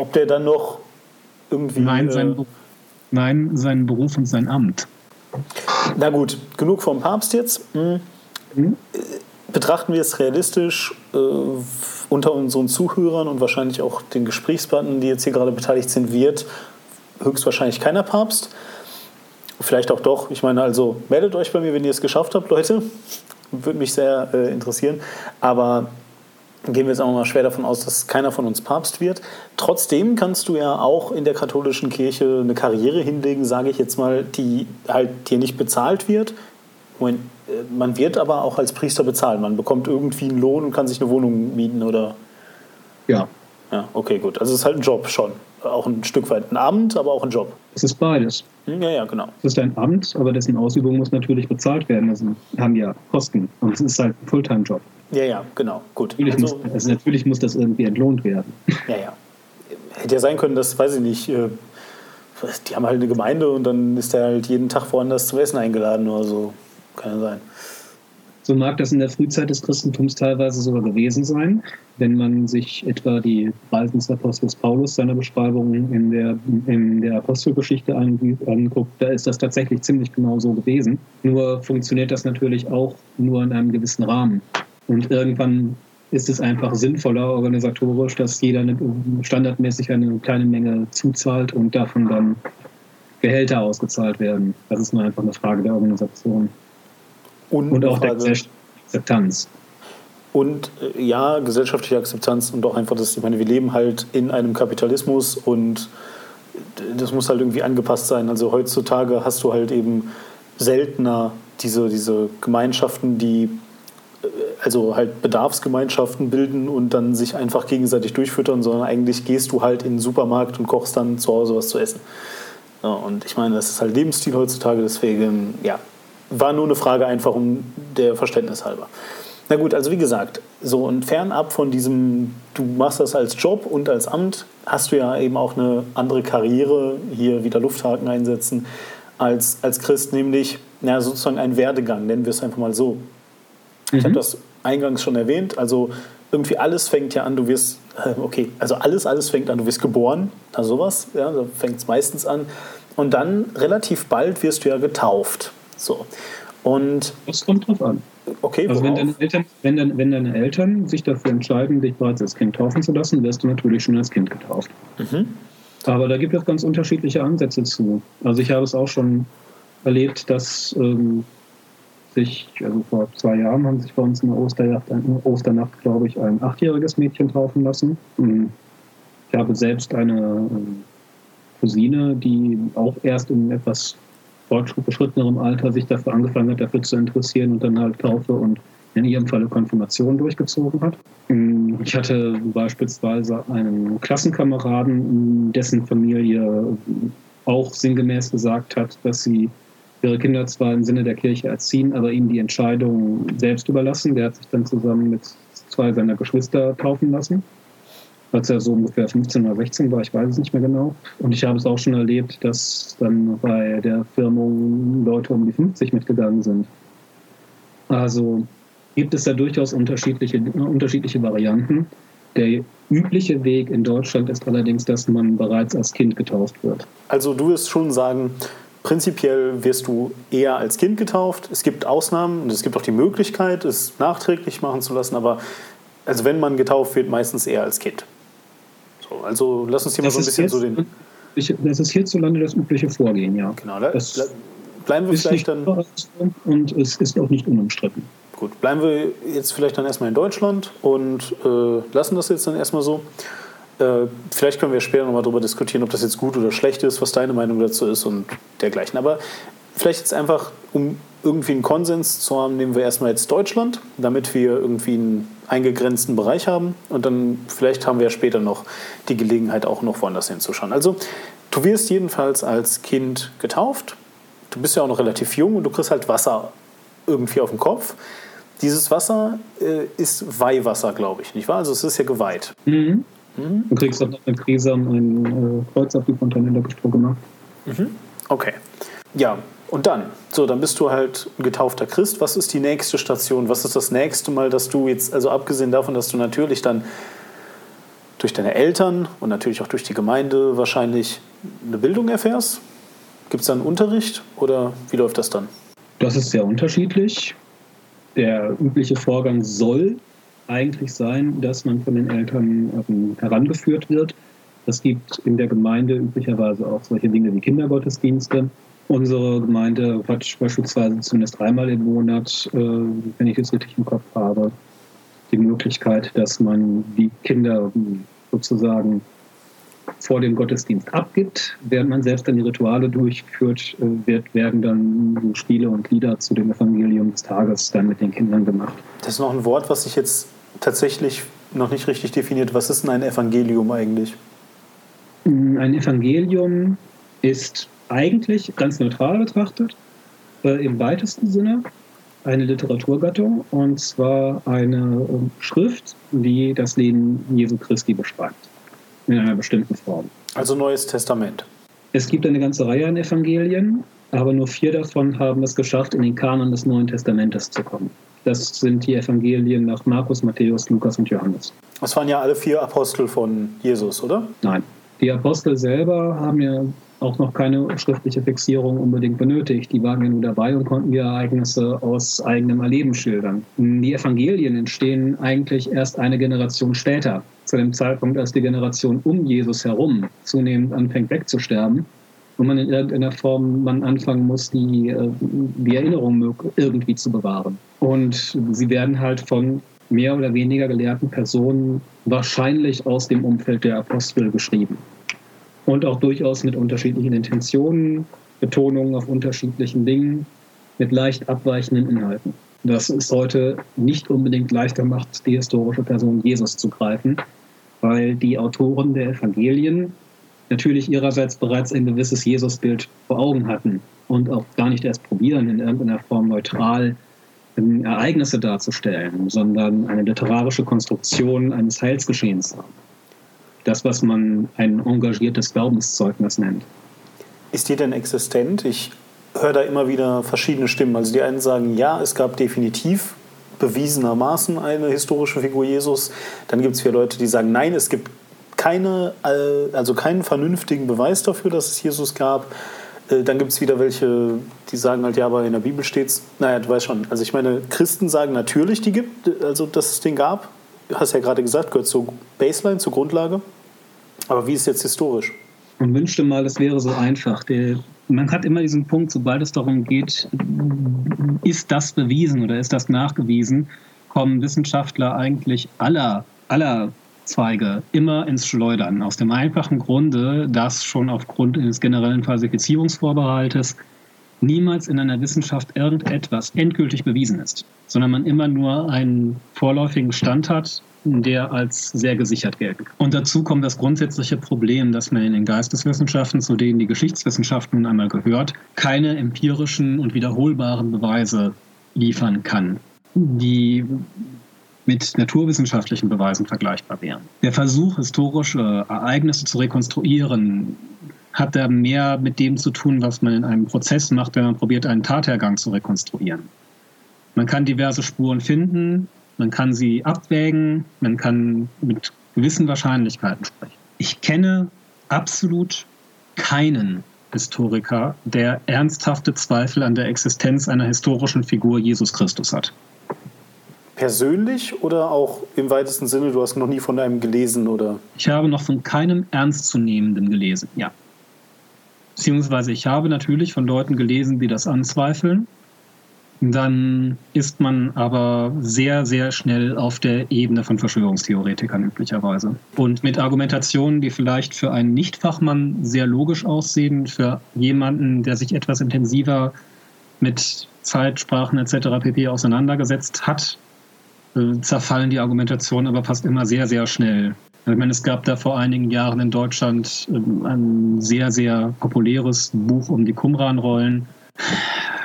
S1: Ob der dann noch irgendwie.
S2: Nein, sein, äh, nein, seinen Beruf und sein Amt.
S1: Na gut, genug vom Papst jetzt. Hm. Mhm. Betrachten wir es realistisch äh, unter unseren Zuhörern und wahrscheinlich auch den Gesprächspartnern, die jetzt hier gerade beteiligt sind, wird höchstwahrscheinlich keiner Papst. Vielleicht auch doch. Ich meine, also meldet euch bei mir, wenn ihr es geschafft habt, Leute. Würde mich sehr äh, interessieren. Aber gehen wir jetzt auch mal schwer davon aus, dass keiner von uns Papst wird. Trotzdem kannst du ja auch in der katholischen Kirche eine Karriere hinlegen, sage ich jetzt mal, die halt dir nicht bezahlt wird. Äh, man wird aber auch als Priester bezahlt. Man bekommt irgendwie einen Lohn und kann sich eine Wohnung mieten oder.
S2: Ja.
S1: Ja, okay, gut. Also es ist halt ein Job schon. Auch ein Stück weit ein Amt, aber auch ein Job.
S2: Es ist beides.
S1: Hm, ja, ja, genau.
S2: Es ist ein Amt, aber dessen Ausübung muss natürlich bezahlt werden. Also haben ja Kosten. Und es ist halt ein Fulltime-Job.
S1: Ja, ja, genau. Gut.
S2: Natürlich, also, muss, also natürlich muss das irgendwie entlohnt werden.
S1: Ja, ja. Hätte ja sein können, dass, weiß ich nicht, äh, die haben halt eine Gemeinde und dann ist der halt jeden Tag woanders zum Essen eingeladen oder so. Kann ja sein.
S2: So mag das in der Frühzeit des Christentums teilweise sogar gewesen sein, wenn man sich etwa die Reisen des Apostels Paulus seiner Beschreibung in der, in der Apostelgeschichte anguckt, da ist das tatsächlich ziemlich genau so gewesen. Nur funktioniert das natürlich auch nur in einem gewissen Rahmen. Und irgendwann ist es einfach sinnvoller organisatorisch, dass jeder eine, standardmäßig eine kleine Menge zuzahlt und davon dann Gehälter ausgezahlt werden. Das ist nur einfach eine Frage der Organisation. Und, und auch der Akzeptanz.
S1: Und äh, ja, gesellschaftliche Akzeptanz und auch einfach das, ich meine, wir leben halt in einem Kapitalismus und das muss halt irgendwie angepasst sein. Also heutzutage hast du halt eben seltener diese, diese Gemeinschaften, die äh, also halt Bedarfsgemeinschaften bilden und dann sich einfach gegenseitig durchfüttern, sondern eigentlich gehst du halt in den Supermarkt und kochst dann zu Hause was zu essen. Ja, und ich meine, das ist halt Lebensstil heutzutage, deswegen, ja, war nur eine Frage einfach um der Verständnis halber. Na gut, also wie gesagt, so und fernab von diesem, du machst das als Job und als Amt, hast du ja eben auch eine andere Karriere, hier wieder Lufthaken einsetzen, als, als Christ, nämlich ja, sozusagen ein Werdegang, nennen wir es einfach mal so. Mhm. Ich habe das eingangs schon erwähnt, also irgendwie alles fängt ja an, du wirst, äh, okay, also alles, alles fängt an, du wirst geboren, also sowas, ja, da fängt es meistens an. Und dann relativ bald wirst du ja getauft. So. Und
S2: das kommt drauf an.
S1: Okay,
S2: also wenn deine, Eltern, wenn, deine, wenn deine Eltern sich dafür entscheiden, dich bereits als Kind taufen zu lassen, wirst du natürlich schon als Kind getauft. Mhm. Aber da gibt es ganz unterschiedliche Ansätze zu. Also ich habe es auch schon erlebt, dass ähm, sich, also vor zwei Jahren haben sich bei uns in der Osternacht, Osternacht glaube ich, ein achtjähriges Mädchen taufen lassen. Ähm, ich habe selbst eine ähm, Cousine, die auch erst in etwas fortgeschrittenerem Alter sich dafür angefangen hat, dafür zu interessieren und dann halt Taufe und in ihrem Falle Konfirmation durchgezogen hat. Mm, ich hatte beispielsweise einen Klassenkameraden, dessen Familie auch sinngemäß gesagt hat, dass sie ihre Kinder zwar im Sinne der Kirche erziehen, aber ihnen die Entscheidung selbst überlassen. Der hat sich dann zusammen mit zwei seiner Geschwister taufen lassen als er so ungefähr 15 oder 16 war, ich weiß es nicht mehr genau. Und ich habe es auch schon erlebt, dass dann bei der Firmung Leute um die 50 mitgegangen sind. Also gibt es da durchaus unterschiedliche, unterschiedliche Varianten. Der übliche Weg in Deutschland ist allerdings, dass man bereits als Kind getauft wird.
S1: Also du wirst schon sagen, prinzipiell wirst du eher als Kind getauft. Es gibt Ausnahmen und es gibt auch die Möglichkeit, es nachträglich machen zu lassen, aber also wenn man getauft wird, meistens eher als Kind. So, also lass uns hier das mal so ein bisschen so den.
S2: Das ist hierzulande das übliche Vorgehen, ja.
S1: Genau, da, das bleiben wir vielleicht dann.
S2: Und es ist auch nicht unumstritten.
S1: Gut, bleiben wir jetzt vielleicht dann erstmal in Deutschland und äh, lassen das jetzt dann erstmal so. Äh, vielleicht können wir später nochmal darüber diskutieren, ob das jetzt gut oder schlecht ist, was deine Meinung dazu ist und dergleichen. Aber vielleicht jetzt einfach, um irgendwie einen Konsens zu haben, nehmen wir erstmal jetzt Deutschland, damit wir irgendwie einen eingegrenzten Bereich haben und dann vielleicht haben wir ja später noch die Gelegenheit auch noch woanders hinzuschauen. Also du wirst jedenfalls als Kind getauft, du bist ja auch noch relativ jung und du kriegst halt Wasser irgendwie auf dem Kopf. Dieses Wasser äh, ist Weihwasser, glaube ich, nicht wahr? Also es ist ja geweiht.
S2: Mhm. Mhm. Du kriegst auch noch eine Krise und ein äh, Kreuz auf die Fontanella gemacht.
S1: Mhm. Okay. Ja, Und dann, so, dann bist du halt ein getaufter Christ. Was ist die nächste Station? Was ist das nächste Mal, dass du jetzt, also abgesehen davon, dass du natürlich dann durch deine Eltern und natürlich auch durch die Gemeinde wahrscheinlich eine Bildung erfährst? Gibt es da einen Unterricht oder wie läuft das dann?
S2: Das ist sehr unterschiedlich. Der übliche Vorgang soll eigentlich sein, dass man von den Eltern ähm, herangeführt wird. Es gibt in der Gemeinde üblicherweise auch solche Dinge wie Kindergottesdienste. Unsere Gemeinde hat beispielsweise zumindest einmal im Monat, äh, wenn ich es richtig im Kopf habe, die Möglichkeit, dass man die Kinder sozusagen vor dem Gottesdienst abgibt, während man selbst dann die Rituale durchführt, äh, wird, werden dann Spiele und Lieder zu dem Evangelium des Tages dann mit den Kindern gemacht.
S1: Das ist noch ein Wort, was sich jetzt tatsächlich noch nicht richtig definiert. Was ist denn ein Evangelium eigentlich?
S2: Ein Evangelium ist eigentlich ganz neutral betrachtet, äh, im weitesten Sinne eine Literaturgattung und zwar eine äh, Schrift, die das Leben Jesu Christi beschreibt. In einer bestimmten Form.
S1: Also Neues Testament.
S2: Es gibt eine ganze Reihe an Evangelien, aber nur vier davon haben es geschafft, in den Kanon des Neuen Testamentes zu kommen. Das sind die Evangelien nach Markus, Matthäus, Lukas und Johannes.
S1: Das waren ja alle vier Apostel von Jesus, oder?
S2: Nein. Die Apostel selber haben ja auch noch keine schriftliche Fixierung unbedingt benötigt. Die waren ja nur dabei und konnten die Ereignisse aus eigenem Erleben schildern. Die Evangelien entstehen eigentlich erst eine Generation später, zu dem Zeitpunkt, als die Generation um Jesus herum zunehmend anfängt wegzusterben und man in irgendeiner Form man anfangen muss, die, äh, die Erinnerung irgendwie zu bewahren. Und sie werden halt von mehr oder weniger gelehrten Personen wahrscheinlich aus dem Umfeld der Apostel geschrieben und auch durchaus mit unterschiedlichen Intentionen, Betonungen auf unterschiedlichen Dingen, mit leicht abweichenden Inhalten. Das ist heute nicht unbedingt leichter macht, die historische Person Jesus zu greifen, weil die Autoren der Evangelien natürlich ihrerseits bereits ein gewisses Jesusbild vor Augen hatten und auch gar nicht erst probieren, in irgendeiner Form neutral Ereignisse darzustellen, sondern eine literarische Konstruktion eines Heilsgeschehens haben das, was man ein engagiertes Glaubenszeugnis nennt.
S1: Ist die denn existent? Ich höre da immer wieder verschiedene Stimmen. Also die einen sagen, ja, es gab definitiv bewiesenermaßen eine historische Figur Jesus. Dann gibt es wieder Leute, die sagen, nein, es gibt keine, also keinen vernünftigen Beweis dafür, dass es Jesus gab. Äh, dann gibt es wieder welche, die sagen halt, ja, aber in der Bibel steht es. Naja, du weißt schon. Also ich meine, Christen sagen natürlich, die gibt, also dass es den gab. Du hast ja gerade gesagt, gehört zur Baseline, zur Grundlage. Aber wie ist es jetzt historisch?
S2: Man wünschte mal, es wäre so einfach. man hat immer diesen Punkt, sobald es darum geht, ist das bewiesen oder ist das nachgewiesen, kommen Wissenschaftler eigentlich aller, aller Zweige immer ins Schleudern. Aus dem einfachen Grunde, dass schon aufgrund eines generellen Falsifizierungsvorbehaltes niemals in einer Wissenschaft irgendetwas endgültig bewiesen ist, sondern man immer nur einen vorläufigen Stand hat, der als sehr gesichert gilt. Und dazu kommt das grundsätzliche Problem, dass man in den Geisteswissenschaften, zu denen die Geschichtswissenschaften nun einmal gehört, keine empirischen und wiederholbaren Beweise liefern kann, die mit naturwissenschaftlichen Beweisen vergleichbar wären. Der Versuch, historische Ereignisse zu rekonstruieren, hat da mehr mit dem zu tun, was man in einem Prozess macht, wenn man probiert, einen Tathergang zu rekonstruieren. Man kann diverse Spuren finden, man kann sie abwägen, man kann mit gewissen Wahrscheinlichkeiten sprechen. Ich kenne absolut keinen Historiker, der ernsthafte Zweifel an der Existenz einer historischen Figur Jesus Christus hat.
S1: Persönlich oder auch im weitesten Sinne, du hast noch nie von einem gelesen oder?
S2: Ich habe noch von keinem Ernstzunehmenden gelesen, ja. Beziehungsweise ich habe natürlich von Leuten gelesen, die das anzweifeln. Dann ist man aber sehr, sehr schnell auf der Ebene von Verschwörungstheoretikern üblicherweise. Und mit Argumentationen, die vielleicht für einen Nichtfachmann sehr logisch aussehen, für jemanden, der sich etwas intensiver mit Zeitsprachen etc. pp. auseinandergesetzt hat, äh, zerfallen die Argumentationen aber fast immer sehr, sehr schnell. Ich meine, es gab da vor einigen Jahren in Deutschland ähm, ein sehr, sehr populäres Buch um die Qumran-Rollen.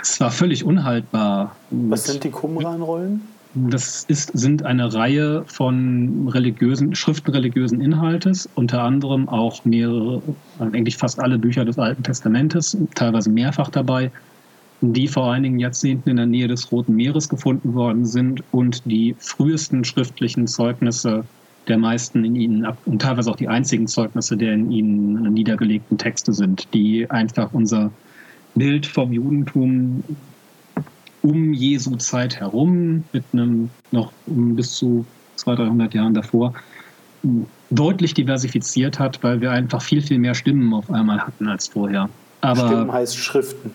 S2: Es war völlig unhaltbar.
S1: Was sind die Qumran-Rollen?
S2: Das ist, sind eine Reihe von religiösen, Schriften religiösen Inhaltes, unter anderem auch mehrere, eigentlich fast alle Bücher des Alten Testamentes, teilweise mehrfach dabei, die vor einigen Jahrzehnten in der Nähe des Roten Meeres gefunden worden sind und die frühesten schriftlichen Zeugnisse der meisten in ihnen und teilweise auch die einzigen Zeugnisse der in ihnen niedergelegten Texte sind, die einfach unser Bild vom Judentum um Jesu Zeit herum, mit einem noch bis zu 200, 300 Jahren davor, deutlich diversifiziert hat, weil wir einfach viel, viel mehr Stimmen auf einmal hatten als vorher.
S1: Aber Stimmen heißt Schriften.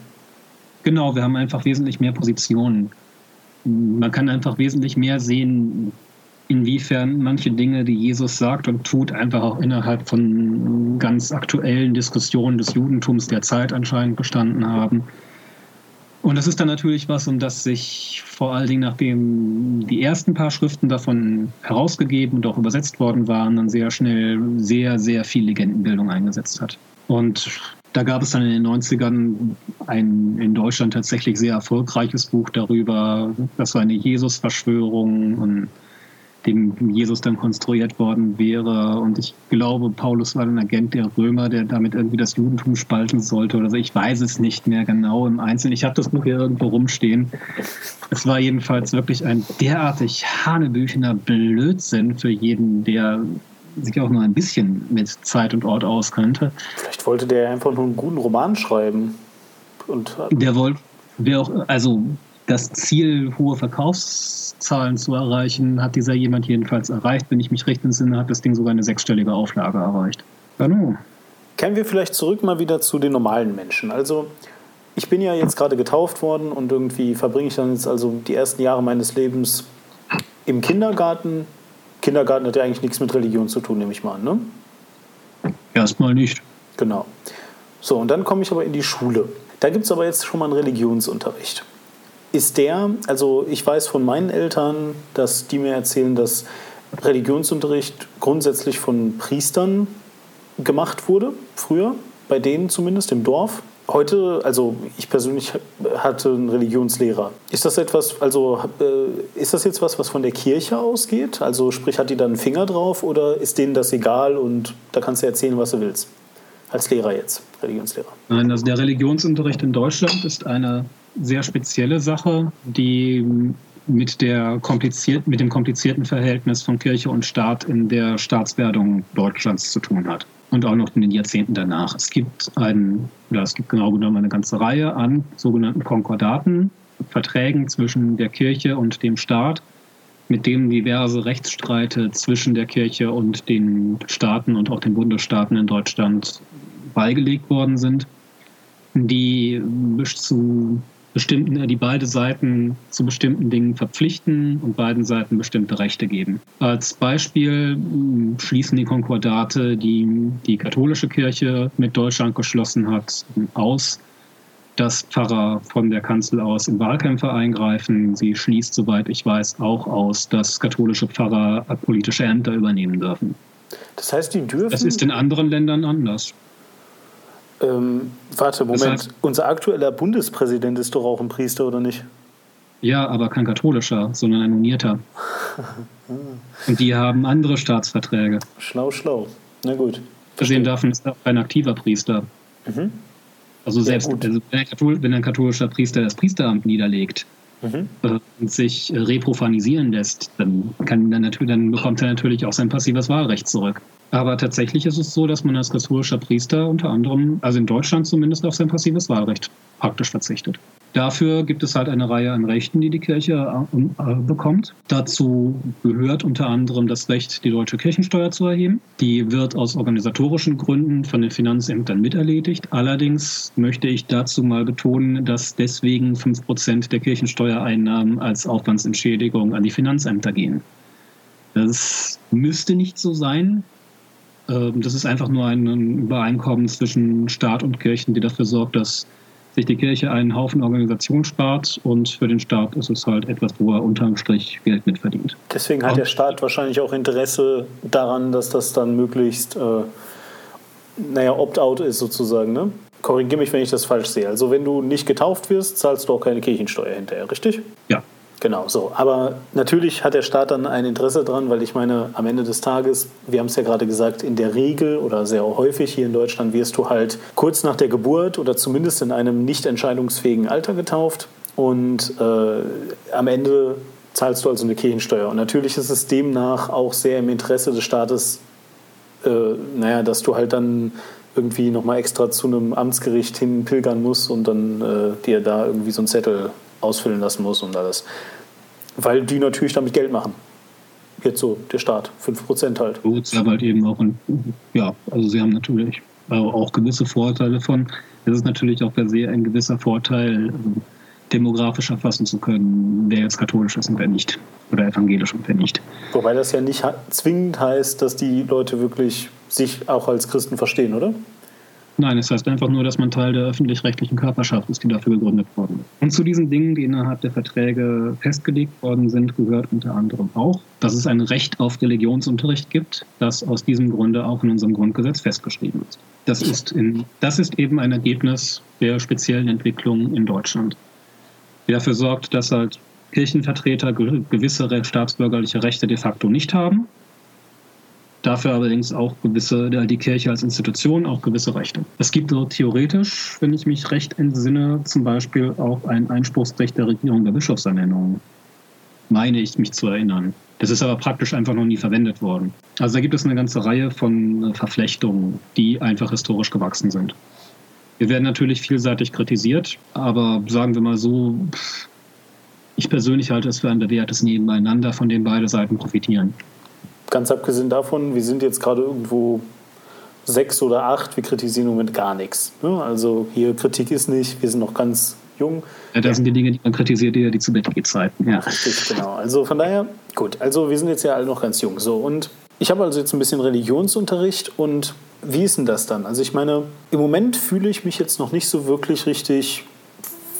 S2: Genau, wir haben einfach wesentlich mehr Positionen. Man kann einfach wesentlich mehr sehen, inwiefern manche Dinge, die Jesus sagt und tut, einfach auch innerhalb von ganz aktuellen Diskussionen des Judentums der Zeit anscheinend bestanden haben. Und das ist dann natürlich was, um das sich vor allen Dingen, nachdem die ersten paar Schriften davon herausgegeben und auch übersetzt worden waren, dann sehr schnell sehr, sehr viel Legendenbildung eingesetzt hat. Und da gab es dann in den 90ern ein in Deutschland tatsächlich sehr erfolgreiches Buch darüber. Das war eine Jesus-Verschwörung und dem Jesus dann konstruiert worden wäre. Und ich glaube, Paulus war ein Agent der Römer, der damit irgendwie das Judentum spalten sollte oder so. Ich weiß es nicht mehr genau im Einzelnen. Ich habe das Buch hier irgendwo rumstehen. Es war jedenfalls wirklich ein derartig hanebüchener Blödsinn für jeden, der sich auch nur ein bisschen mit Zeit und Ort auskannte.
S1: Vielleicht wollte der einfach nur einen guten Roman schreiben.
S2: Und der wollte, wer auch, also das Ziel, hohe Verkaufszahlen zu erreichen, hat dieser jemand jedenfalls erreicht. Wenn ich mich recht entsinne, hat das Ding sogar eine sechsstellige Auflage erreicht.
S1: Genau. Kehren wir vielleicht zurück mal wieder zu den normalen Menschen. Also ich bin ja jetzt gerade getauft worden und irgendwie verbringe ich dann jetzt also die ersten Jahre meines Lebens im Kindergarten. Kindergarten hat ja eigentlich nichts mit Religion zu tun, nehme ich mal an, ne?
S2: Erstmal nicht.
S1: Genau. So, und dann komme ich aber in die Schule. Da gibt es aber jetzt schon mal einen Religionsunterricht ist der, also ich weiß von meinen Eltern, dass die mir erzählen, dass Religionsunterricht grundsätzlich von Priestern gemacht wurde, früher, bei denen zumindest im Dorf. Heute, also ich persönlich hatte einen Religionslehrer. Ist das etwas, also äh, ist das jetzt was, was von der Kirche ausgeht? Also sprich, hat die da einen Finger drauf oder ist denen das egal und da kannst du erzählen, was du willst? Als Lehrer jetzt, Religionslehrer.
S2: Nein, also der Religionsunterricht in Deutschland ist eine sehr spezielle Sache, die mit, der kompliziert, mit dem komplizierten Verhältnis von Kirche und Staat in der Staatswerdung Deutschlands zu tun hat. Und auch noch in den Jahrzehnten danach. Es gibt, ein, oder es gibt genau genommen eine ganze Reihe an sogenannten Konkordaten, Verträgen zwischen der Kirche und dem Staat, mit denen diverse Rechtsstreite zwischen der Kirche und den Staaten und auch den Bundesstaaten in Deutschland beigelegt worden sind, die zu bestimmten, äh, die beide Seiten zu bestimmten Dingen verpflichten und beiden Seiten bestimmte Rechte geben. Als Beispiel hm, schließen die Konkordate, die die katholische Kirche mit Deutschland geschlossen hat, aus, dass Pfarrer von der Kanzel aus in Wahlkämpfe eingreifen. Sie schließt, soweit ich weiß, auch aus, dass katholische Pfarrer politische Ämter übernehmen dürfen.
S1: Das heißt, die dürfen.
S2: Das ist in anderen Ländern anders.
S1: Ähm, warte, Moment. Das heißt, Unser aktueller Bundespräsident ist doch auch ein Priester, oder nicht?
S2: Ja, aber kein katholischer, sondern ein Unierter. Und die haben andere Staatsverträge.
S1: Schlau, schlau. Na gut.
S2: Versehen davon ist auch ein aktiver Priester. Mhm. Also selbst also wenn, ein katholischer Priester das Priesteramt niederlegt mhm. Äh, und sich reprofanisieren lässt, dann, kann dann, natürlich, dann bekommt er natürlich auch sein passives Wahlrecht zurück. Aber tatsächlich ist es so, dass man als katholischer Priester unter anderem, also in Deutschland zumindest, auf sein passives Wahlrecht praktisch verzichtet. Dafür gibt es halt eine Reihe an Rechten, die die Kirche äh, bekommt. Dazu gehört unter anderem das Recht, die deutsche Kirchensteuer zu erheben. Die wird aus organisatorischen Gründen von den Finanzämtern miterledigt. Allerdings möchte ich dazu mal betonen, dass deswegen 5% der Kirchensteuereinnahmen als Aufwandsentschädigung an die Finanzämter gehen. Das müsste nicht so sein. Ähm, das ist einfach nur ein Übereinkommen zwischen Staat und Kirchen, die dafür sorgt, dass sich die Kirche einen Haufen Organisation spart und für den Staat ist es halt etwas, wo er unterm Strich Geld mitverdient.
S1: Deswegen hat und der Staat wahrscheinlich auch Interesse daran, dass das dann möglichst, äh, naja, Opt-out ist sozusagen, ne? Korrigiere mich, wenn ich das falsch sehe. Also wenn du nicht getauft wirst, zahlst du auch keine Kirchensteuer hinterher, richtig?
S2: Ja.
S1: Genau, so. Aber natürlich hat der Staat dann ein Interesse dran, weil ich meine, am Ende des Tages, wir haben es ja gerade gesagt, in der Regel oder sehr häufig hier in Deutschland wirst du halt kurz nach der Geburt oder zumindest in einem nicht entscheidungsfähigen Alter getauft. Und äh, am Ende zahlst du also eine Kirchensteuer. Und natürlich ist es demnach auch sehr im Interesse des Staates, äh, naja, dass du halt dann irgendwie nochmal extra zu einem Amtsgericht hin pilgern musst und dann äh, dir da irgendwie so einen Zettel ausfüllen lassen musst und alles. Weil die natürlich damit Geld machen. Jetzt so der Staat, 5% halt.
S2: Gut, sie haben halt eben auch, ein, ja, also sie haben natürlich auch gewisse Vorteile von. Es ist natürlich auch per se ein gewisser Vorteil, demografisch erfassen zu können, wer jetzt katholisch ist und wer nicht. Oder evangelisch und wer nicht.
S1: Wobei das ja nicht zwingend heißt, dass die Leute wirklich sich auch als Christen verstehen, oder?
S2: Nein, es heißt einfach nur, dass man Teil der öffentlich-rechtlichen Körperschaft ist, die dafür gegründet worden ist. Und zu diesen Dingen, die innerhalb der Verträge festgelegt worden sind, gehört unter anderem auch, dass es ein Recht auf Religionsunterricht gibt, das aus diesem Grunde auch in unserem Grundgesetz festgeschrieben ist. Das ist, in, das ist eben ein Ergebnis der speziellen Entwicklung in Deutschland, die dafür sorgt, dass halt Kirchenvertreter gewisse staatsbürgerliche Rechte de facto nicht haben Dafür allerdings auch gewisse, die Kirche als Institution auch gewisse Rechte. Es gibt so theoretisch, wenn ich mich recht entsinne, zum Beispiel auch ein Einspruchsrecht der Regierung der Bischofsernennung. Meine ich mich zu erinnern. Das ist aber praktisch einfach noch nie verwendet worden. Also da gibt es eine ganze Reihe von äh, Verflechtungen, die einfach historisch gewachsen sind. Wir werden natürlich vielseitig kritisiert, aber sagen wir mal so, ich persönlich halte es für ein bewährtes Nebeneinander, von dem beide Seiten profitieren
S1: ganz abgesehen davon, wir sind jetzt gerade irgendwo sechs oder acht, wir kritisieren im Moment gar nichts. Ne? Also hier Kritik ist nicht, wir sind noch ganz jung.
S2: Ja, das sind die Dinge, die man kritisiert, eher die zu Bett Zeiten.
S1: Ja. Richtig, genau. Also von daher, gut, also wir sind jetzt ja alle noch ganz jung. So, und ich habe also jetzt ein bisschen Religionsunterricht und wie ist denn das dann? Also ich meine, im Moment fühle ich mich jetzt noch nicht so wirklich richtig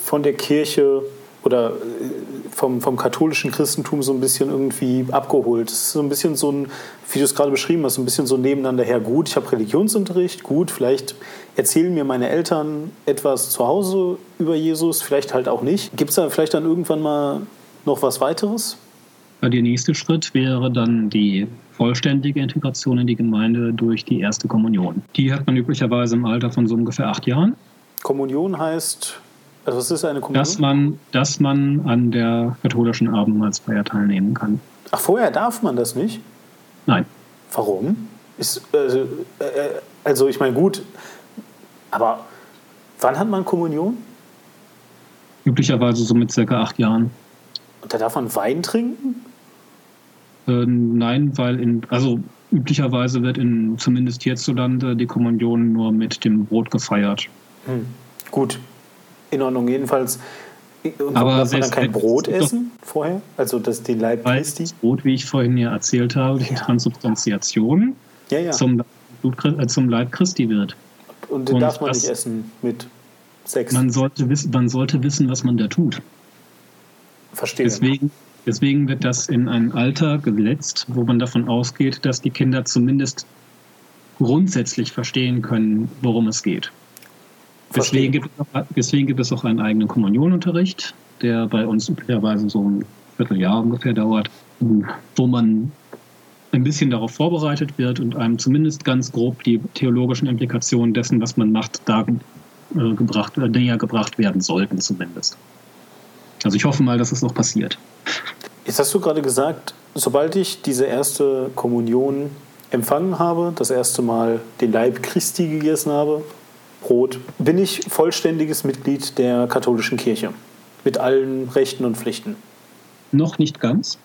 S1: von der Kirche oder äh, vom, vom katholischen Christentum so ein bisschen irgendwie abgeholt. Es ist so ein bisschen so ein, wie du es gerade beschrieben hast, so ein bisschen so nebeneinander her. Gut, ich habe Religionsunterricht, gut, vielleicht erzählen mir meine Eltern etwas zu Hause über Jesus, vielleicht halt auch nicht. Gibt es da vielleicht dann irgendwann mal noch was weiteres?
S2: Der nächste Schritt wäre dann die vollständige Integration in die Gemeinde durch die erste Kommunion. Die hat man üblicherweise im Alter von so ungefähr acht Jahren.
S1: Kommunion heißt also was ist eine Kommunion?
S2: Dass man, dass man an der katholischen Abendmahlsfeier teilnehmen kann.
S1: Ach, vorher darf man das nicht?
S2: Nein.
S1: Warum? Ist, also, äh, also ich meine, gut, aber wann hat man Kommunion?
S2: Üblicherweise so mit circa acht Jahren.
S1: Und da darf man Wein trinken?
S2: Äh, nein, weil in, also üblicherweise wird in zumindest hierzulande die Kommunion nur mit dem Brot gefeiert.
S1: Hm. Gut, in Ordnung. Jedenfalls, und aber darf man dann kein Brot essen vorher? Also das, den Leib
S2: Christi? Das Brot, wie ich vorhin ja erzählt habe, die ja. Transubstantiation ja, ja. Zum, äh, zum Leib Christi wird.
S1: Und den und darf man nicht essen mit Sex?
S2: Man sollte, wissen, man sollte wissen, was man da tut.
S1: Verstehe.
S2: Deswegen, deswegen wird das in ein Alter gesetzt, wo man davon ausgeht, dass die Kinder zumindest grundsätzlich verstehen können, worum es geht. Deswegen gibt, auch, deswegen gibt, es auch einen eigenen Kommunionunterricht, der bei uns üblicherweise so ein Vierteljahr ungefähr dauert, wo man ein bisschen darauf vorbereitet wird und einem zumindest ganz grob die theologischen Implikationen dessen, was man macht, da äh, gebracht, äh, näher gebracht werden sollten zumindest. Also ich hoffe mal, dass es noch passiert.
S1: Jetzt hast du gerade gesagt, sobald ich diese erste Kommunion empfangen habe, das erste Mal den Leib Christi gegessen habe, Brot, bin ich vollständiges Mitglied der katholischen Kirche mit allen Rechten und Pflichten.
S2: Noch nicht ganz.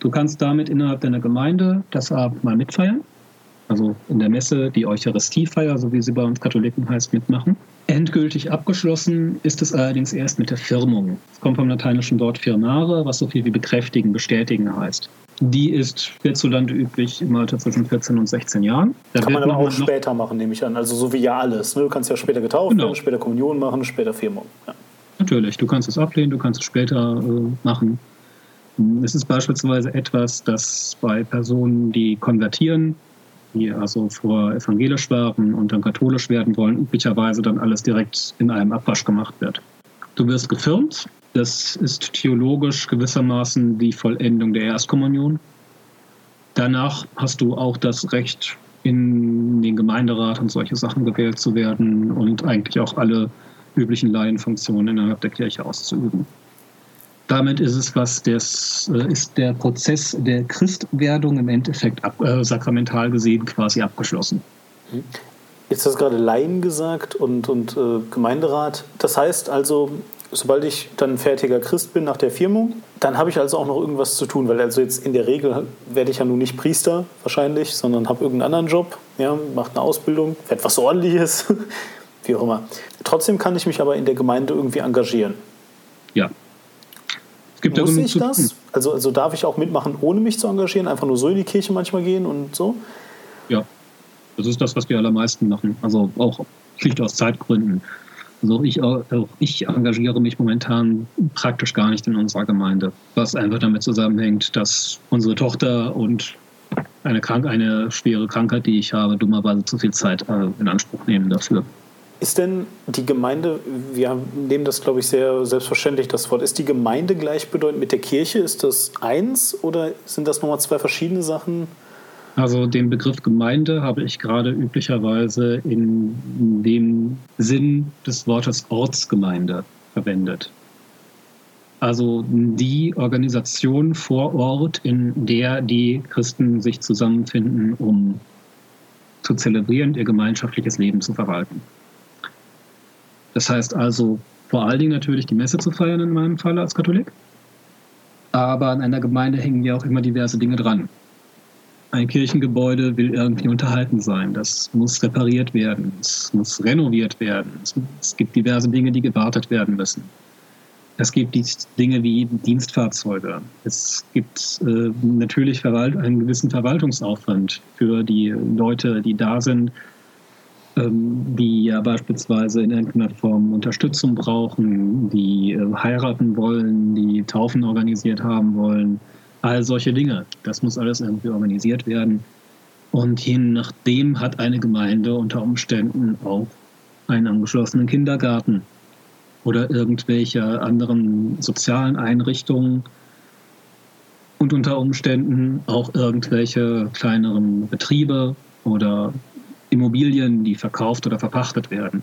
S2: Du kannst damit innerhalb deiner Gemeinde das Abendmahl mitfeiern, also in der Messe die Eucharistiefeier, so wie sie bei uns Katholiken heißt, mitmachen. Endgültig abgeschlossen ist es allerdings erst mit der Firmung. Es kommt vom lateinischen Wort firmare, was so viel wie bekräftigen, bestätigen heißt. Die ist hierzulande üblich im Alter zwischen 14 und 16 Jahren.
S1: Da Kann man aber auch später machen, nehme ich an. Also so wie ja alles. Ne? Du kannst ja später getauft genau. werden, später Kommunion machen, später Firmung. Ja.
S2: Natürlich, du kannst es ablehnen, du kannst es später äh, machen. Es ist beispielsweise etwas, das bei Personen, die konvertieren, die also vor evangelisch waren und dann katholisch werden wollen, üblicherweise dann alles direkt in einem Abwasch gemacht wird. Du wirst gefirmt, Das ist theologisch gewissermaßen die Vollendung der Erstkommunion. Danach hast du auch das Recht, in den Gemeinderat und solche Sachen gewählt zu werden und eigentlich auch alle üblichen Laienfunktionen innerhalb der Kirche auszuüben. Damit ist es was, das äh, ist der Prozess der Christwerdung im Endeffekt ab, äh, sakramental gesehen quasi abgeschlossen.
S1: Jetzt hast du gerade Laien gesagt und, und äh, Gemeinderat. Das heißt also, sobald ich dann fertiger Christ bin nach der Firmung, dann habe ich also auch noch irgendwas zu tun, weil also jetzt in der Regel werde ich ja nun nicht Priester wahrscheinlich, sondern habe irgendeinen anderen Job, ja, mache eine Ausbildung, etwas ordentliches, wie auch immer. Trotzdem kann ich mich aber in der Gemeinde irgendwie engagieren.
S2: Ja.
S1: Es gibt Muss ich das? Also, also darf ich auch mitmachen, ohne mich zu engagieren, einfach nur so in die Kirche manchmal gehen und so?
S2: Ja, das ist das, was die allermeisten machen. Also auch schlicht aus Zeitgründen. Also ich, auch ich engagiere mich momentan praktisch gar nicht in unserer Gemeinde, was einfach damit zusammenhängt, dass unsere Tochter und eine, krank, eine schwere Krankheit, die ich habe, dummerweise zu viel Zeit äh, in Anspruch nehmen dafür.
S1: Ist denn die Gemeinde, wir nehmen das glaube ich sehr selbstverständlich das Wort, ist die Gemeinde gleichbedeutend mit der Kirche? Ist das eins oder sind das nochmal zwei verschiedene Sachen?
S2: Also den Begriff Gemeinde habe ich gerade üblicherweise in dem Sinn des Wortes Ortsgemeinde verwendet. Also die Organisation vor Ort, in der die Christen sich zusammenfinden, um zu zelebrieren, ihr gemeinschaftliches Leben zu verwalten. Das heißt also vor allen Dingen natürlich die Messe zu feiern in meinem Fall als Katholik. Aber an einer Gemeinde hängen ja auch immer diverse Dinge dran ein Kirchengebäude will irgendwie unterhalten sein. Das muss repariert werden, es muss renoviert werden. Es, gibt diverse Dinge, die gewartet werden müssen. Es gibt Dinge wie Dienstfahrzeuge. Es gibt äh, natürlich einen gewissen Verwaltungsaufwand für die Leute, die da sind, ähm, die ja beispielsweise in irgendeiner Form Unterstützung brauchen, die äh, heiraten wollen, die Taufen organisiert haben wollen All solche Dinge. Das muss alles irgendwie organisiert werden. Und je nachdem hat eine Gemeinde unter Umständen auch einen angeschlossenen Kindergarten oder irgendwelche anderen sozialen Einrichtungen und unter Umständen auch irgendwelche kleineren Betriebe oder Immobilien, die verkauft oder verpachtet werden.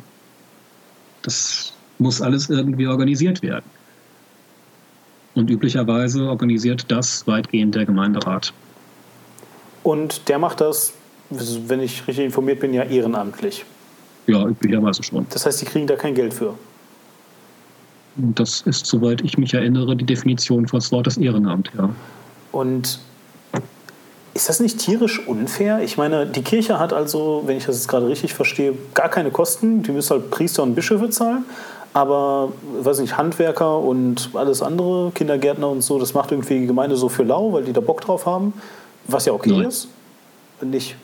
S2: Das muss alles irgendwie organisiert werden. Und üblicherweise organisiert das weitgehend der Gemeinderat.
S1: Und der macht das, wenn ich richtig informiert bin, ja ehrenamtlich.
S2: Ja, üblicherweise schon.
S1: Das heißt, die kriegen da kein Geld für.
S2: Das ist, soweit ich mich erinnere, die Definition des Wortes Ehrenamt, ja.
S1: Und ist das nicht tierisch unfair? Ich meine, die Kirche hat also, wenn ich das jetzt gerade richtig verstehe, gar keine Kosten. Die müssen halt Priester und Bischöfe zahlen. Aber, weiß nicht, Handwerker und alles andere, Kindergärtner und so, das macht irgendwie die Gemeinde so für lau, weil die da Bock drauf haben, was ja okay Nein. ist. Nicht.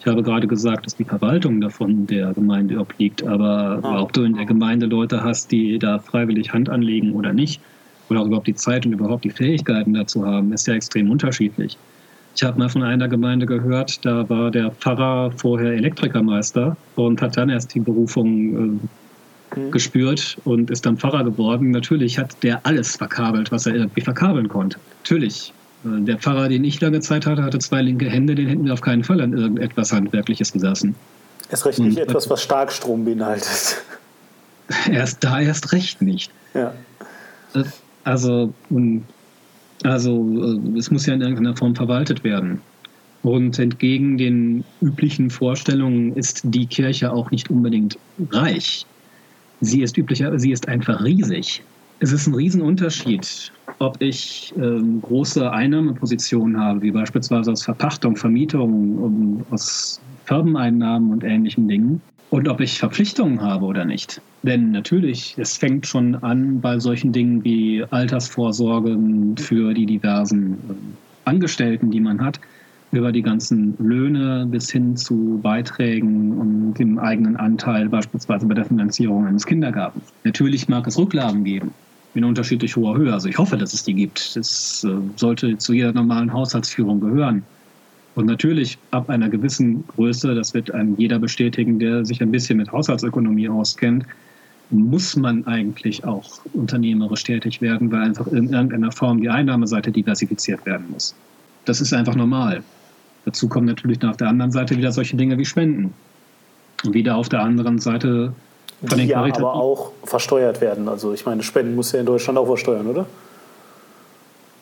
S2: Ich habe gerade gesagt, dass die Verwaltung davon der Gemeinde obliegt, aber ah. ob du in der Gemeinde Leute hast, die da freiwillig Hand anlegen oder nicht, oder auch überhaupt die Zeit und überhaupt die Fähigkeiten dazu haben, ist ja extrem unterschiedlich. Ich habe mal von einer Gemeinde gehört, da war der Pfarrer vorher Elektrikermeister und hat dann erst die Berufung äh, mhm. gespürt und ist dann Pfarrer geworden. Natürlich hat der alles verkabelt, was er irgendwie verkabeln konnte. Natürlich. Äh, der Pfarrer, den ich lange Zeit hatte, hatte zwei linke Hände, den hätten wir auf keinen Fall an irgendetwas Handwerkliches gesessen.
S1: Erst recht nicht und, etwas, was Starkstrom beinhaltet.
S2: Erst da erst recht nicht.
S1: Ja.
S2: Äh, also, also äh, es muss ja in irgendeiner Form verwaltet werden. Und entgegen den üblichen Vorstellungen ist die Kirche auch nicht unbedingt reich. Sie ist üblicher, sie ist einfach riesig. Es ist ein Riesenunterschied, ob ich ähm, große Einnahmepositionen habe, wie beispielsweise aus Verpachtung, Vermietung, um, aus Firmeneinnahmen und ähnlichen Dingen, und ob ich Verpflichtungen habe oder nicht. Denn natürlich, es fängt schon an bei solchen Dingen wie Altersvorsorgen für die diversen äh, Angestellten, die man hat über die ganzen Löhne bis hin zu Beiträgen und dem eigenen Anteil beispielsweise bei der Finanzierung eines Kindergartens. Natürlich mag es Rücklagen geben in unterschiedlich hoher Höhe. Also ich hoffe, dass es die gibt. Das äh, sollte zu jeder normalen Haushaltsführung gehören. Und natürlich ab einer gewissen Größe, das wird einem jeder bestätigen, der sich ein bisschen mit Haushaltsökonomie auskennt, muss man eigentlich auch unternehmerisch tätig werden, weil einfach in irgendeiner Form die Einnahmeseite diversifiziert werden muss. Das ist einfach normal. Dazu kommen natürlich dann auf der anderen Seite wieder solche Dinge wie Spenden. Und wieder auf der anderen Seite
S1: von die ja aber auch versteuert werden. Also ich meine, Spenden muss ja in Deutschland auch versteuern, oder?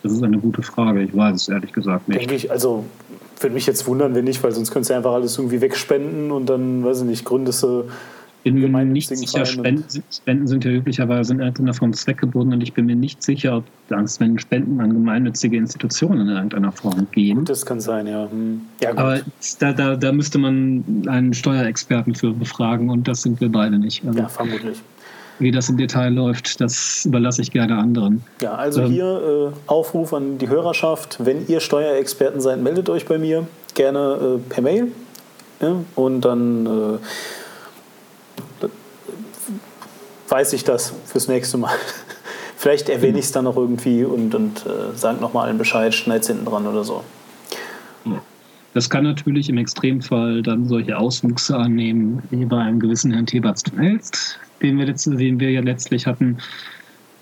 S2: Das ist eine gute Frage. Ich weiß es ehrlich gesagt nicht.
S1: Denke ich, also würde mich jetzt wundern, wenn nicht, weil sonst könntest du einfach alles irgendwie wegspenden und dann, weiß ich nicht, gründest du
S2: bin mir nicht sicher, Spenden, Spenden, sind ja üblicherweise in irgendeiner Form zweckgebunden und ich bin mir nicht sicher, ob wenn Spenden an gemeinnützige Institutionen in irgendeiner Form gehen.
S1: Gut, das kann sein, ja. Hm. ja
S2: Aber da, da, da müsste man einen Steuerexperten für befragen und das sind wir beide nicht.
S1: Also, ja, vermutlich.
S2: Wie das im Detail läuft, das überlasse ich gerne anderen.
S1: Ja, also ähm, hier äh, Aufruf an die Hörerschaft, wenn ihr Steuerexperten seid, meldet euch bei mir, gerne äh, per Mail. Ja, und dann äh, weiß ich das fürs nächste Mal. Vielleicht erwähne ich es dann noch irgendwie und, und äh, sage nochmal allen Bescheid, schneid es hinten dran oder so.
S2: Das kann natürlich im Extremfall dann solche Auswüchse annehmen, wie bei einem gewissen Herrn Theberts-Elst, den den wir ja letztlich hatten,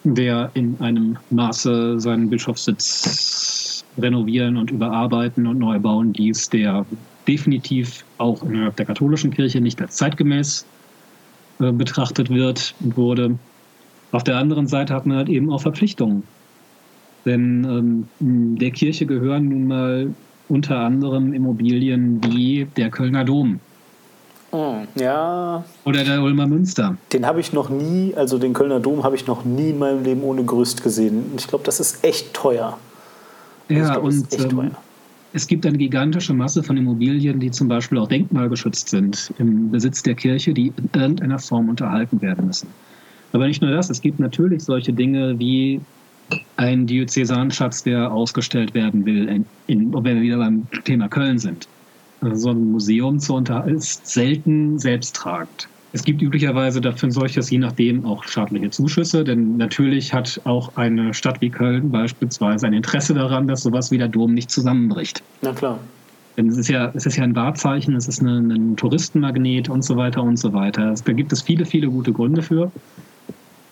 S2: der in einem Maße seinen Bischofssitz renovieren und überarbeiten und neu bauen ließ, der definitiv auch innerhalb der katholischen Kirche nicht als zeitgemäß äh, betrachtet wird und wurde. Auf der anderen Seite hat man halt eben auch Verpflichtungen. Denn ähm, der Kirche gehören nun mal unter anderem Immobilien wie der Kölner Dom.
S1: Oh, ja.
S2: Oder der Ulmer Münster.
S1: Den habe ich noch nie, also den Kölner Dom habe ich noch nie in meinem Leben ohne Gerüst gesehen. Ich glaube, das ist echt teuer.
S2: Ja, glaub, und echt ähm, teuer es gibt eine gigantische Masse von Immobilien, die zum Beispiel auch denkmalgeschützt sind, im Besitz der Kirche, die in irgendeiner Form unterhalten werden müssen. Aber nicht nur das, es gibt natürlich solche Dinge wie ein Diözesanschatz, der ausgestellt werden will, in, in, wenn wir wieder beim Thema Köln sind. Also so ein Museum zu unterhalten ist selten selbsttragend. Es gibt üblicherweise dafür solches, je nachdem, auch staatliche Zuschüsse, denn natürlich hat auch eine Stadt wie Köln beispielsweise ein Interesse daran, dass sowas wie der Dom nicht zusammenbricht.
S1: Na klar.
S2: Denn es ist ja, es ist ja ein Wahrzeichen, es ist eine, ein Touristenmagnet und so weiter und so weiter. Da gibt es viele, viele gute Gründe für.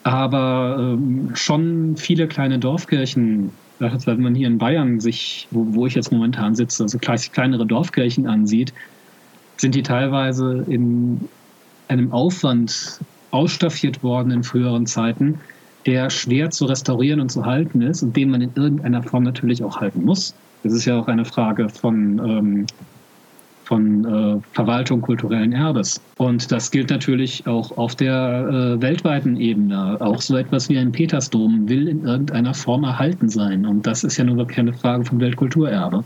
S2: Aber ähm, schon viele kleine Dorfkirchen, wenn man hier in Bayern sich, wo, wo ich jetzt momentan sitze, also kleinere Dorfkirchen ansieht, sind die teilweise in einem Aufwand ausstaffiert worden in früheren Zeiten, der schwer zu restaurieren und zu halten ist und den man in irgendeiner Form natürlich auch halten muss. Das ist ja auch eine Frage von, ähm, von äh, Verwaltung kulturellen Erbes. Und das gilt natürlich auch auf der äh, weltweiten Ebene. Auch so etwas wie ein Petersdom will in irgendeiner Form erhalten sein. Und das ist ja nur wirklich eine Frage von Weltkulturerbe.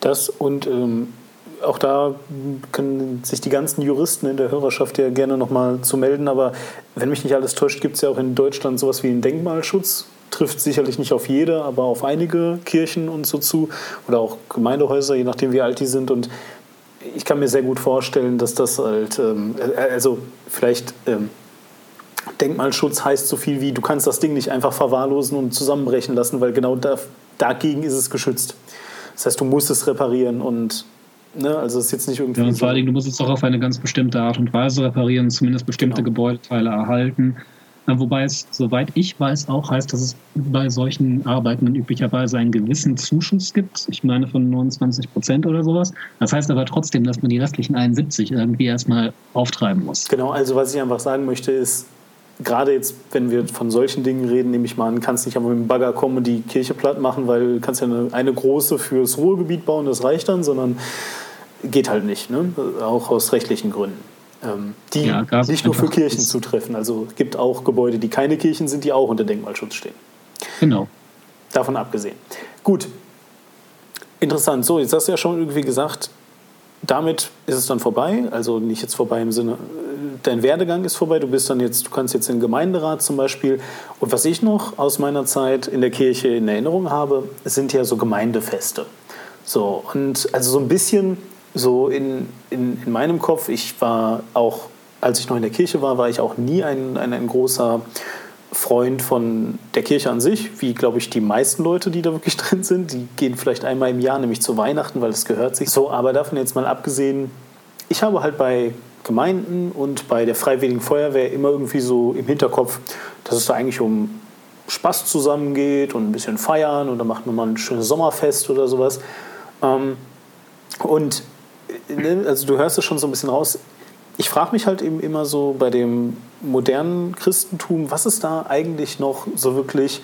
S1: Das und ähm, auch da können sich die ganzen Juristen in der Hörerschaft ja gerne nochmal zu melden. Aber wenn mich nicht alles täuscht, gibt es ja auch in Deutschland sowas wie einen Denkmalschutz. Trifft sicherlich nicht auf jede, aber auf einige Kirchen und so zu. Oder auch Gemeindehäuser, je nachdem wie alt die sind. Und ich kann mir sehr gut vorstellen, dass das halt, ähm, äh, also vielleicht ähm, Denkmalschutz heißt so viel wie, du kannst das Ding nicht einfach verwahrlosen und zusammenbrechen lassen, weil genau da, dagegen ist es geschützt. Das heißt, du musst es reparieren und Ne? Also es ist jetzt nicht irgendwie.
S2: Ja, und vor allem, du musst es auch auf eine ganz bestimmte Art und Weise reparieren, zumindest bestimmte genau. Gebäudeteile erhalten. Wobei es, soweit ich weiß, auch heißt, dass es bei solchen Arbeiten üblicherweise einen gewissen Zuschuss gibt. Ich meine von 29 Prozent oder sowas. Das heißt aber trotzdem, dass man die restlichen 71 irgendwie erstmal auftreiben muss.
S1: Genau, also was ich einfach sagen möchte ist, gerade jetzt, wenn wir von solchen Dingen reden, nehme ich mal an, kannst nicht einfach mit dem Bagger kommen und die Kirche platt machen, weil du kannst ja eine, eine große fürs Ruhrgebiet bauen, das reicht dann, sondern geht halt nicht, ne? auch aus rechtlichen Gründen. Ähm, die ja, nicht nur für Kirchen zutreffen. Also es gibt auch Gebäude, die keine Kirchen sind, die auch unter Denkmalschutz stehen.
S2: Genau.
S1: Davon abgesehen. Gut. Interessant. So, jetzt hast du ja schon irgendwie gesagt, damit ist es dann vorbei. Also nicht jetzt vorbei im Sinne, dein Werdegang ist vorbei. Du bist dann jetzt, du kannst jetzt in den Gemeinderat zum Beispiel. Und was ich noch aus meiner Zeit in der Kirche in Erinnerung habe, sind ja so Gemeindefeste. So, und also so ein bisschen so in, in, in meinem Kopf, ich war auch, als ich noch in der Kirche war, war ich auch nie ein, ein, ein großer Freund von der Kirche an sich, wie glaube ich die meisten Leute, die da wirklich drin sind. Die gehen vielleicht einmal im Jahr, nämlich zu Weihnachten, weil es gehört sich so. Aber davon jetzt mal abgesehen, ich habe halt bei Gemeinden und bei der Freiwilligen Feuerwehr immer irgendwie so im Hinterkopf, dass es da eigentlich um Spaß zusammengeht und ein bisschen feiern und dann macht man mal ein schönes Sommerfest oder sowas. Ähm, und also du hörst es schon so ein bisschen raus. Ich frage mich halt eben immer so bei dem modernen Christentum, was ist da eigentlich noch so wirklich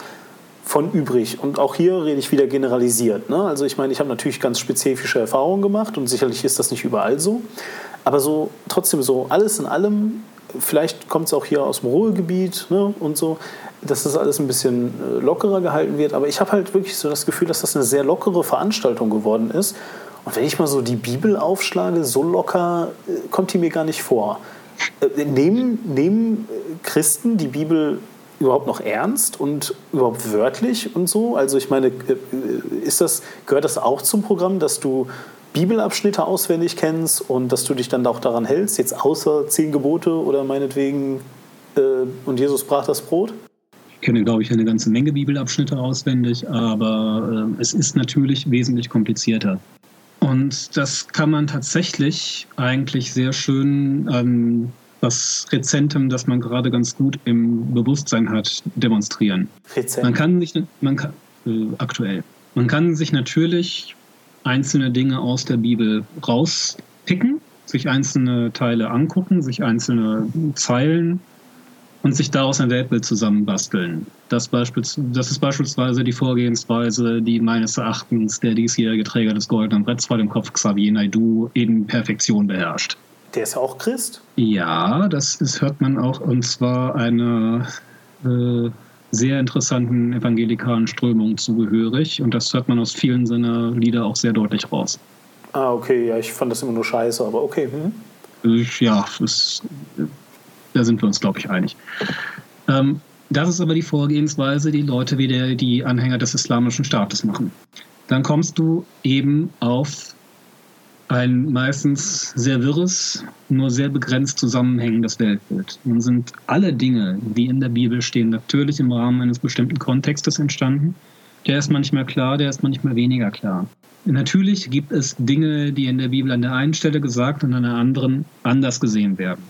S1: von übrig? Und auch hier rede ich wieder generalisiert. Ne? Also ich meine, ich habe natürlich ganz spezifische Erfahrungen gemacht und sicherlich ist das nicht überall so. Aber so trotzdem so alles in allem, vielleicht kommt es auch hier aus dem Ruhrgebiet ne, und so, dass das alles ein bisschen äh, lockerer gehalten wird. Aber ich habe halt wirklich so das Gefühl, dass das eine sehr lockere Veranstaltung geworden ist. Und wenn ich mal so die Bibel aufschlage, so locker äh, kommt die mir gar nicht vor. Äh, nehmen, nehmen Christen die Bibel überhaupt noch ernst und überhaupt wörtlich und so? Also ich meine, ist das, gehört das auch zum Programm, dass du Bibelabschnitte auswendig kennst und dass du dich dann auch daran hältst, jetzt außer zehn Gebote oder meinetwegen äh, und Jesus brach das Brot?
S2: Ich kenne, glaube ich, eine ganze Menge Bibelabschnitte auswendig, aber äh, es ist natürlich wesentlich komplizierter. Und das kann man tatsächlich eigentlich sehr schön ähm, was Rezentem, das man gerade ganz gut im Bewusstsein hat, demonstrieren. Rezent. Man kann sich, man kann, äh, aktuell, man kann sich natürlich einzelne Dinge aus der Bibel rauspicken, sich einzelne Teile angucken, sich einzelne Zeilen und sich daraus ein Weltbild zusammenbasteln. Das, das ist beispielsweise die Vorgehensweise, die meines Erachtens der diesjährige Träger des Goldenen Bretts vor dem Kopf Xavier Naidu in Perfektion beherrscht.
S1: Der ist ja auch Christ?
S2: Ja, das ist, hört man auch, und zwar eine äh, sehr interessanten evangelikalen Strömung zugehörig. Und das hört man aus vielen seiner Lieder auch sehr deutlich raus.
S1: Ah, okay, ja, ich fand das immer nur scheiße, aber okay.
S2: Hm. Ja, das, da sind wir uns, glaube ich, einig. Ähm, das ist aber die Vorgehensweise, die Leute wie der, die Anhänger des Islamischen Staates machen. Dann kommst du eben auf ein meistens sehr wirres, nur sehr begrenzt zusammenhängendes Weltbild. Nun sind alle Dinge, die in der Bibel stehen, natürlich im Rahmen eines bestimmten Kontextes entstanden. Der ist manchmal klar, der ist manchmal weniger klar. Natürlich gibt es Dinge, die in der Bibel an der einen Stelle gesagt und an der anderen anders gesehen werden.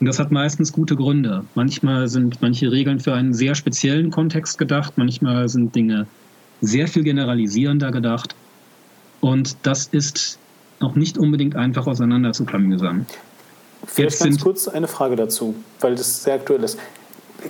S2: Und das hat meistens gute Gründe. Manchmal sind manche Regeln für einen sehr speziellen Kontext gedacht, manchmal sind Dinge sehr viel generalisierender gedacht. Und das ist noch nicht unbedingt einfach auseinander zu klamüsern.
S1: Vielleicht Jetzt ganz kurz eine Frage dazu, weil das sehr aktuell ist.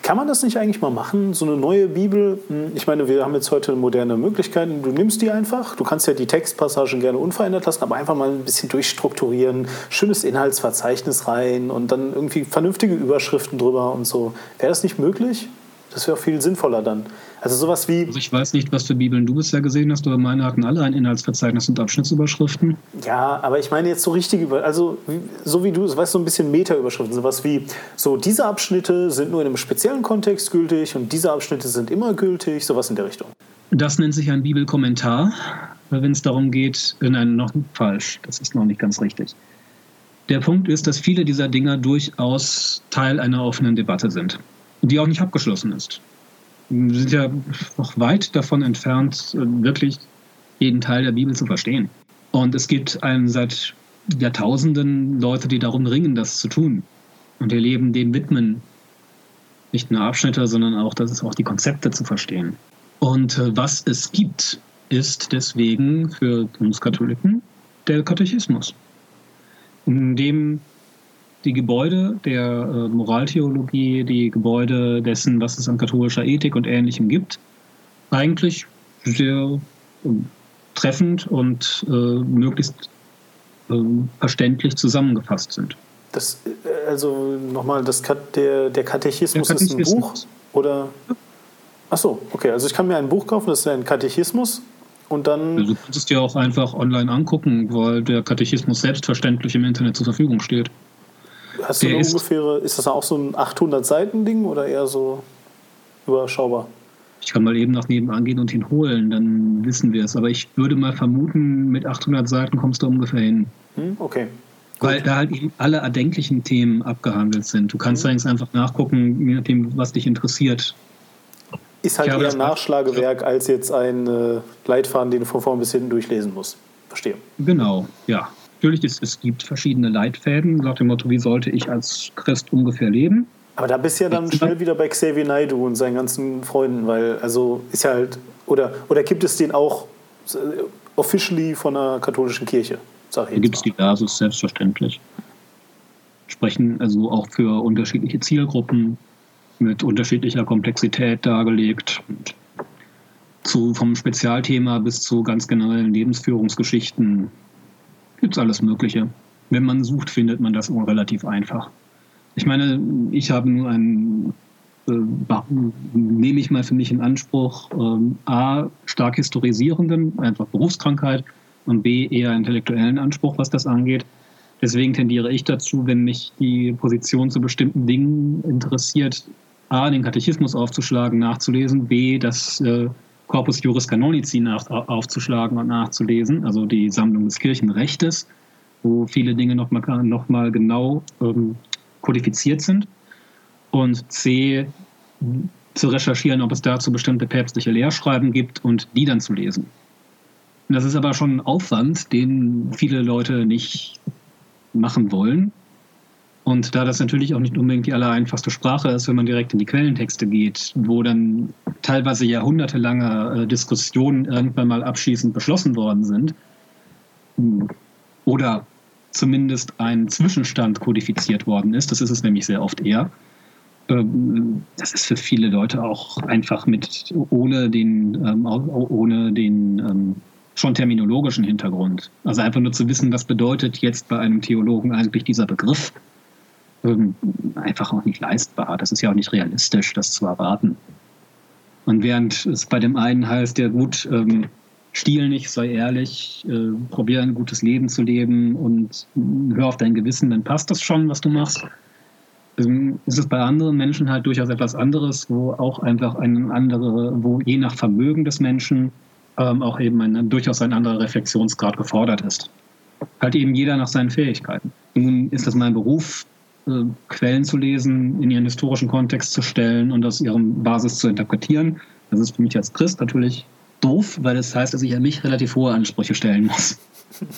S1: Kann man das nicht eigentlich mal machen, so eine neue Bibel? Hm, ich meine, wir haben jetzt heute moderne Möglichkeiten. Du nimmst die einfach. Du kannst ja die Textpassagen gerne unverändert lassen, aber einfach mal ein bisschen durchstrukturieren, schönes Inhaltsverzeichnis rein und dann irgendwie vernünftige Überschriften drüber und so. Wäre das nicht möglich? Das wäre viel sinnvoller dann. Also sowas wie. Also
S2: ich weiß nicht, was für Bibeln du bisher gesehen hast, aber meine hatten alle ein Inhaltsverzeichnis und Abschnittsüberschriften.
S1: Ja, aber ich meine jetzt so richtig über, also so wie du, weißt du, so ein bisschen Meta-Überschriften, sowas wie so diese Abschnitte sind nur in einem speziellen Kontext gültig und diese Abschnitte sind immer gültig, sowas in der Richtung.
S2: Das nennt sich ein Bibelkommentar, wenn es darum geht, nein, noch falsch, das ist noch nicht ganz richtig. Der Punkt ist, dass viele dieser Dinger durchaus Teil einer offenen Debatte sind, die auch nicht abgeschlossen ist sind ja noch weit davon entfernt, wirklich jeden Teil der Bibel zu verstehen. Und es gibt einen seit Jahrtausenden Leute, die darum ringen, das zu tun. Und ihr Leben dem widmen. Nicht nur Abschnitte, sondern auch, das ist auch die Konzepte zu verstehen. Und äh, was es gibt, ist deswegen für uns Katholiken der Katechismus, in dem die Gebäude der äh, Moraltheologie, die Gebäude dessen, was es an katholischer Ethik und Ähnlichem gibt, eigentlich sehr äh, treffend und äh, möglichst äh, verständlich zusammengefasst sind.
S1: Das, äh, also nochmal, das, der, der Katechismus, der Katechismus ist ein Buch? Oder? Ach so, okay. Also ich kann mir ein Buch kaufen, das ist ein Katechismus und dann.
S2: Du kannst es dir auch einfach online angucken, weil der Katechismus selbstverständlich im Internet zur Verfügung steht.
S1: Hast du eine ist, ungefähre, ist das auch so ein 800-Seiten-Ding oder eher so überschaubar?
S2: Ich kann mal eben nach nebenan gehen und ihn holen, dann wissen wir es. Aber ich würde mal vermuten, mit 800 Seiten kommst du ungefähr hin.
S1: Hm, okay.
S2: Weil Gut. da halt eben alle erdenklichen Themen abgehandelt sind. Du kannst mhm. einfach nachgucken, je nachdem, was dich interessiert.
S1: Ist halt eher ein Nachschlagewerk als jetzt ein äh, Leitfaden, den du von vorn bis hinten durchlesen musst. Verstehe.
S2: Genau, ja. Natürlich, es, es gibt verschiedene Leitfäden nach dem Motto, wie sollte ich als Christ ungefähr leben.
S1: Aber da bist du ja dann schnell wieder bei Xavier Naidu und seinen ganzen Freunden, weil, also ist ja halt, oder, oder gibt es den auch äh, officially von der katholischen Kirche?
S2: Sag ich da gibt es diverses, selbstverständlich. Sprechen also auch für unterschiedliche Zielgruppen mit unterschiedlicher Komplexität dargelegt. Zu, vom Spezialthema bis zu ganz generellen Lebensführungsgeschichten gibt es alles Mögliche. Wenn man sucht, findet man das relativ einfach. Ich meine, ich habe nur einen, äh, nehme ich mal für mich in Anspruch, ähm, A, stark historisierenden, einfach Berufskrankheit, und B, eher intellektuellen Anspruch, was das angeht. Deswegen tendiere ich dazu, wenn mich die Position zu bestimmten Dingen interessiert, A, den Katechismus aufzuschlagen, nachzulesen, B, das äh, Corpus Juris Canonici nach, aufzuschlagen und nachzulesen, also die Sammlung des Kirchenrechtes, wo viele Dinge nochmal noch mal genau ähm, kodifiziert sind. Und C, zu recherchieren, ob es dazu bestimmte päpstliche Lehrschreiben gibt und die dann zu lesen. Das ist aber schon ein Aufwand, den viele Leute nicht machen wollen. Und da das natürlich auch nicht unbedingt die allereinfachste Sprache ist, wenn man direkt in die Quellentexte geht, wo dann teilweise jahrhundertelange äh, Diskussionen irgendwann mal abschließend beschlossen worden sind, oder zumindest ein Zwischenstand kodifiziert worden ist, das ist es nämlich sehr oft eher, ähm, das ist für viele Leute auch einfach mit ohne den, ähm, ohne den ähm, schon terminologischen Hintergrund. Also einfach nur zu wissen, was bedeutet jetzt bei einem Theologen eigentlich dieser Begriff, einfach auch nicht leistbar. Das ist ja auch nicht realistisch, das zu erwarten. Und während es bei dem einen heißt, ja gut, ähm, stiehl nicht, sei ehrlich, äh, probier ein gutes Leben zu leben und hör auf dein Gewissen, dann passt das schon, was du machst. Ähm, ist es bei anderen Menschen halt durchaus etwas anderes, wo auch einfach ein andere, wo je nach Vermögen des Menschen ähm, auch eben ein, durchaus ein anderer Reflexionsgrad gefordert ist. Halt eben jeder nach seinen Fähigkeiten. Nun ist das mein Beruf, äh, Quellen zu lesen, in ihren historischen Kontext zu stellen und aus ihrem Basis zu interpretieren. Das ist für mich als Christ natürlich doof, weil das heißt, dass ich an mich relativ hohe Ansprüche stellen muss.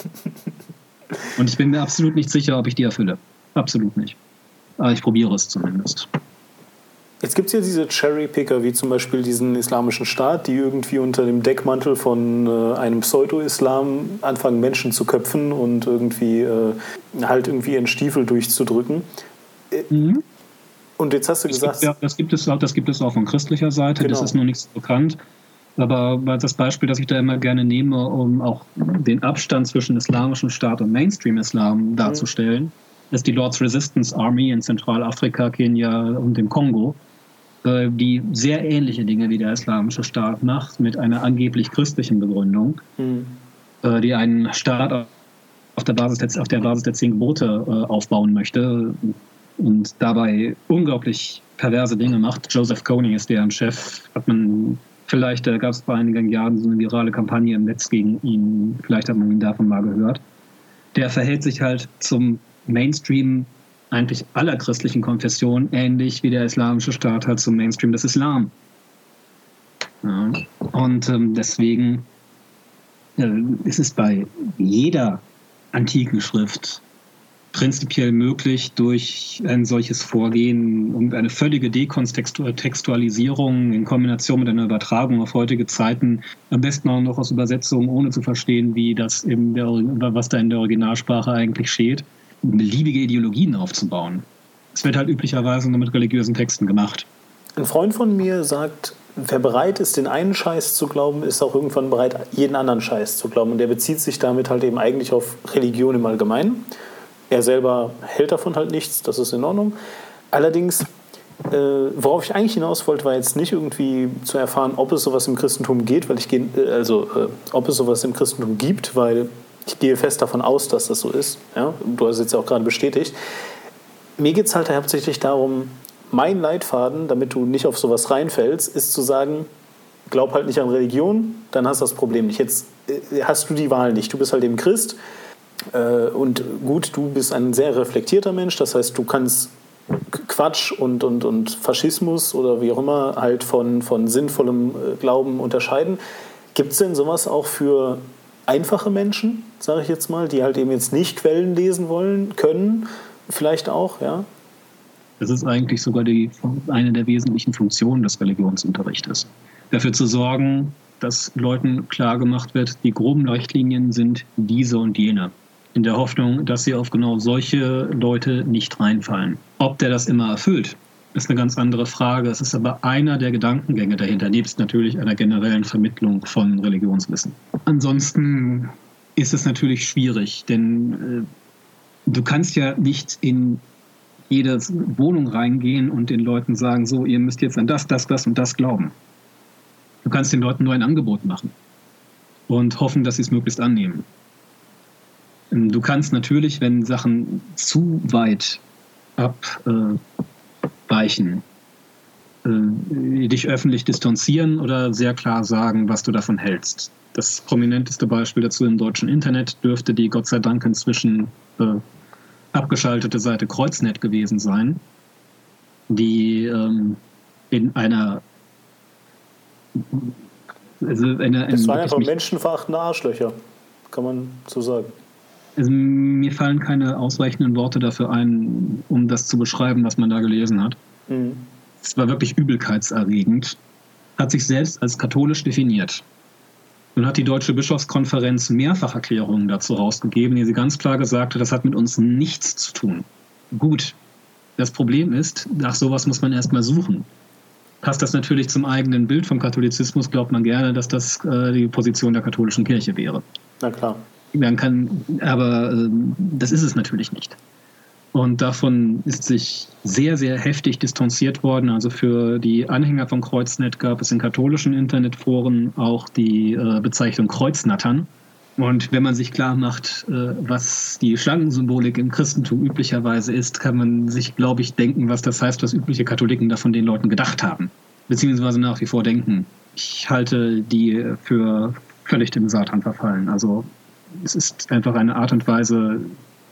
S2: Und ich bin mir absolut nicht sicher, ob ich die erfülle. Absolut nicht. Aber ich probiere es zumindest.
S1: Jetzt gibt es ja diese Cherry-Picker, wie zum Beispiel diesen islamischen Staat, die irgendwie unter dem Deckmantel von äh, einem Pseudo-Islam anfangen, Menschen zu köpfen und irgendwie äh, halt irgendwie ihren Stiefel durchzudrücken. Äh, mhm. Und jetzt hast du
S2: das
S1: gesagt.
S2: Gibt, ja, das, gibt es, das gibt es auch von christlicher Seite, genau. das ist nur nichts bekannt. Aber das Beispiel, das ich da immer gerne nehme, um auch den Abstand zwischen islamischem Staat und Mainstream-Islam darzustellen, mhm. ist die Lord's Resistance Army in Zentralafrika, Kenia und dem Kongo die sehr ähnliche Dinge wie der Islamische Staat macht, mit einer angeblich christlichen Begründung, mhm. die einen Staat auf der Basis der, auf der, Basis der zehn Gebote äh, aufbauen möchte und dabei unglaublich perverse Dinge macht. Joseph Kony ist deren Chef, hat man vielleicht, da gab es vor einigen Jahren so eine virale Kampagne im Netz gegen ihn, vielleicht hat man ihn davon mal gehört. Der verhält sich halt zum Mainstream eigentlich aller christlichen Konfessionen, ähnlich wie der islamische Staat halt zum Mainstream des Islam. Ja. Und ähm, deswegen äh, ist es bei jeder antiken Schrift prinzipiell möglich, durch ein solches Vorgehen und eine völlige Dekontextualisierung in Kombination mit einer Übertragung auf heutige Zeiten, am besten auch noch aus Übersetzungen, ohne zu verstehen, wie das in der, was da in der Originalsprache eigentlich steht, beliebige Ideologien aufzubauen. Es wird halt üblicherweise nur mit religiösen Texten gemacht.
S1: Ein Freund von mir sagt, wer bereit ist, den einen Scheiß zu glauben, ist auch irgendwann bereit, jeden anderen Scheiß zu glauben. Und der bezieht sich damit halt eben eigentlich auf Religion im Allgemeinen. Er selber hält davon halt nichts, das ist in Ordnung. Allerdings, äh, worauf ich eigentlich hinaus wollte, war jetzt nicht irgendwie zu erfahren, ob es sowas im Christentum geht, weil ich gehe, äh, also äh, ob es sowas im Christentum gibt, weil ich gehe fest davon aus, dass das so ist. Ja? Du hast es jetzt ja auch gerade bestätigt. Mir geht es halt hauptsächlich darum, mein Leitfaden, damit du nicht auf sowas reinfällst, ist zu sagen, glaub halt nicht an Religion, dann hast du das Problem nicht. Jetzt äh, hast du die Wahl nicht. Du bist halt eben Christ äh, und gut, du bist ein sehr reflektierter Mensch, das heißt, du kannst Quatsch und, und, und Faschismus oder wie auch immer halt von, von sinnvollem äh, Glauben unterscheiden. Gibt es denn sowas auch für einfache Menschen, sage ich jetzt mal, die halt eben jetzt nicht Quellen lesen wollen, können, vielleicht auch, ja?
S2: Das ist eigentlich sogar die, eine der wesentlichen Funktionen des Religionsunterrichtes. Dafür zu sorgen, dass Leuten klar gemacht wird, die groben Leuchtlinien sind diese und jene. In der Hoffnung, dass sie auf genau solche Leute nicht reinfallen. Ob der das immer erfüllt, ist eine ganz andere Frage. Es ist aber einer der Gedankengänge dahinter, nebst natürlich einer generellen Vermittlung von Religionswissen. Ansonsten ist es natürlich schwierig, denn äh, du kannst ja nicht in jede Wohnung reingehen und den Leuten sagen, so, ihr müsst jetzt an das, das, das und das glauben. Du kannst den Leuten nur ein Angebot machen und hoffen, dass sie es möglichst annehmen. Du kannst natürlich, wenn Sachen zu weit abweichen, äh, dich öffentlich distanzieren oder sehr klar sagen, was du davon hältst. Das prominenteste Beispiel dazu im deutschen Internet dürfte die Gott sei Dank inzwischen äh, abgeschaltete Seite Kreuznet gewesen sein, die ähm, in einer
S1: also eine, das waren einfach menschenverachtende Arschlöcher, kann man so sagen.
S2: Also mir fallen keine ausreichenden Worte dafür ein, um das zu beschreiben, was man da gelesen hat. Mhm. Es war wirklich übelkeitserregend. Hat sich selbst als katholisch definiert. Nun hat die Deutsche Bischofskonferenz mehrfach Erklärungen dazu rausgegeben, die sie ganz klar gesagt hat, das hat mit uns nichts zu tun. Gut, das Problem ist, nach sowas muss man erstmal suchen. Passt das natürlich zum eigenen Bild vom Katholizismus, glaubt man gerne, dass das äh, die Position der katholischen Kirche wäre.
S1: Na klar.
S2: Man kann, aber äh, das ist es natürlich nicht. Und davon ist sich sehr, sehr heftig distanziert worden. Also für die Anhänger von Kreuznet gab es in katholischen Internetforen auch die äh, Bezeichnung Kreuznattern. Und wenn man sich klar macht, äh, was die Schlangensymbolik im Christentum üblicherweise ist, kann man sich, glaube ich, denken, was das heißt, was übliche Katholiken da von den Leuten gedacht haben. Beziehungsweise nach wie vor denken. Ich halte die für völlig dem Satan verfallen. Also es ist einfach eine Art und Weise,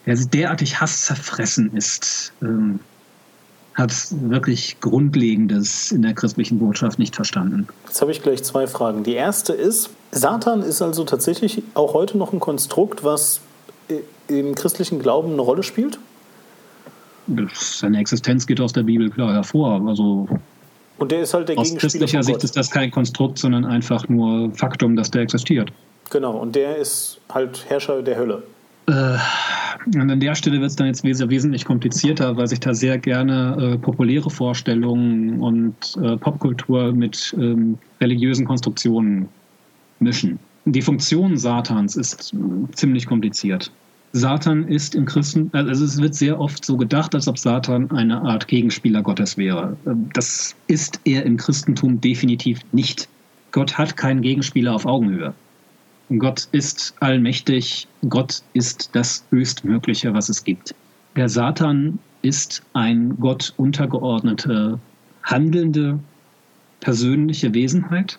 S2: der derartig hasszerfressen ist, ähm, hat wirklich Grundlegendes in der christlichen Botschaft nicht verstanden.
S1: Jetzt habe ich gleich zwei Fragen. Die erste ist, Satan ist also tatsächlich auch heute noch ein Konstrukt, was im christlichen Glauben eine Rolle spielt?
S2: Seine Existenz geht aus der Bibel klar hervor. Also
S1: und der ist halt der
S2: aus christlicher Sicht ist das kein Konstrukt, sondern einfach nur Faktum, dass der existiert.
S1: Genau, und der ist halt Herrscher der Hölle.
S2: Äh, und an der Stelle wird es dann jetzt wesentlich komplizierter, weil sich da sehr gerne äh, populäre Vorstellungen und äh, Popkultur mit ähm, religiösen Konstruktionen mischen. Die Funktion Satans ist ziemlich kompliziert. Satan ist im Christen, also es wird sehr oft so gedacht, als ob Satan eine Art Gegenspieler Gottes wäre. Das ist er im Christentum definitiv nicht. Gott hat keinen Gegenspieler auf Augenhöhe. Gott ist allmächtig, Gott ist das Höchstmögliche, was es gibt. Der Satan ist ein Gott untergeordnete, handelnde, persönliche Wesenheit,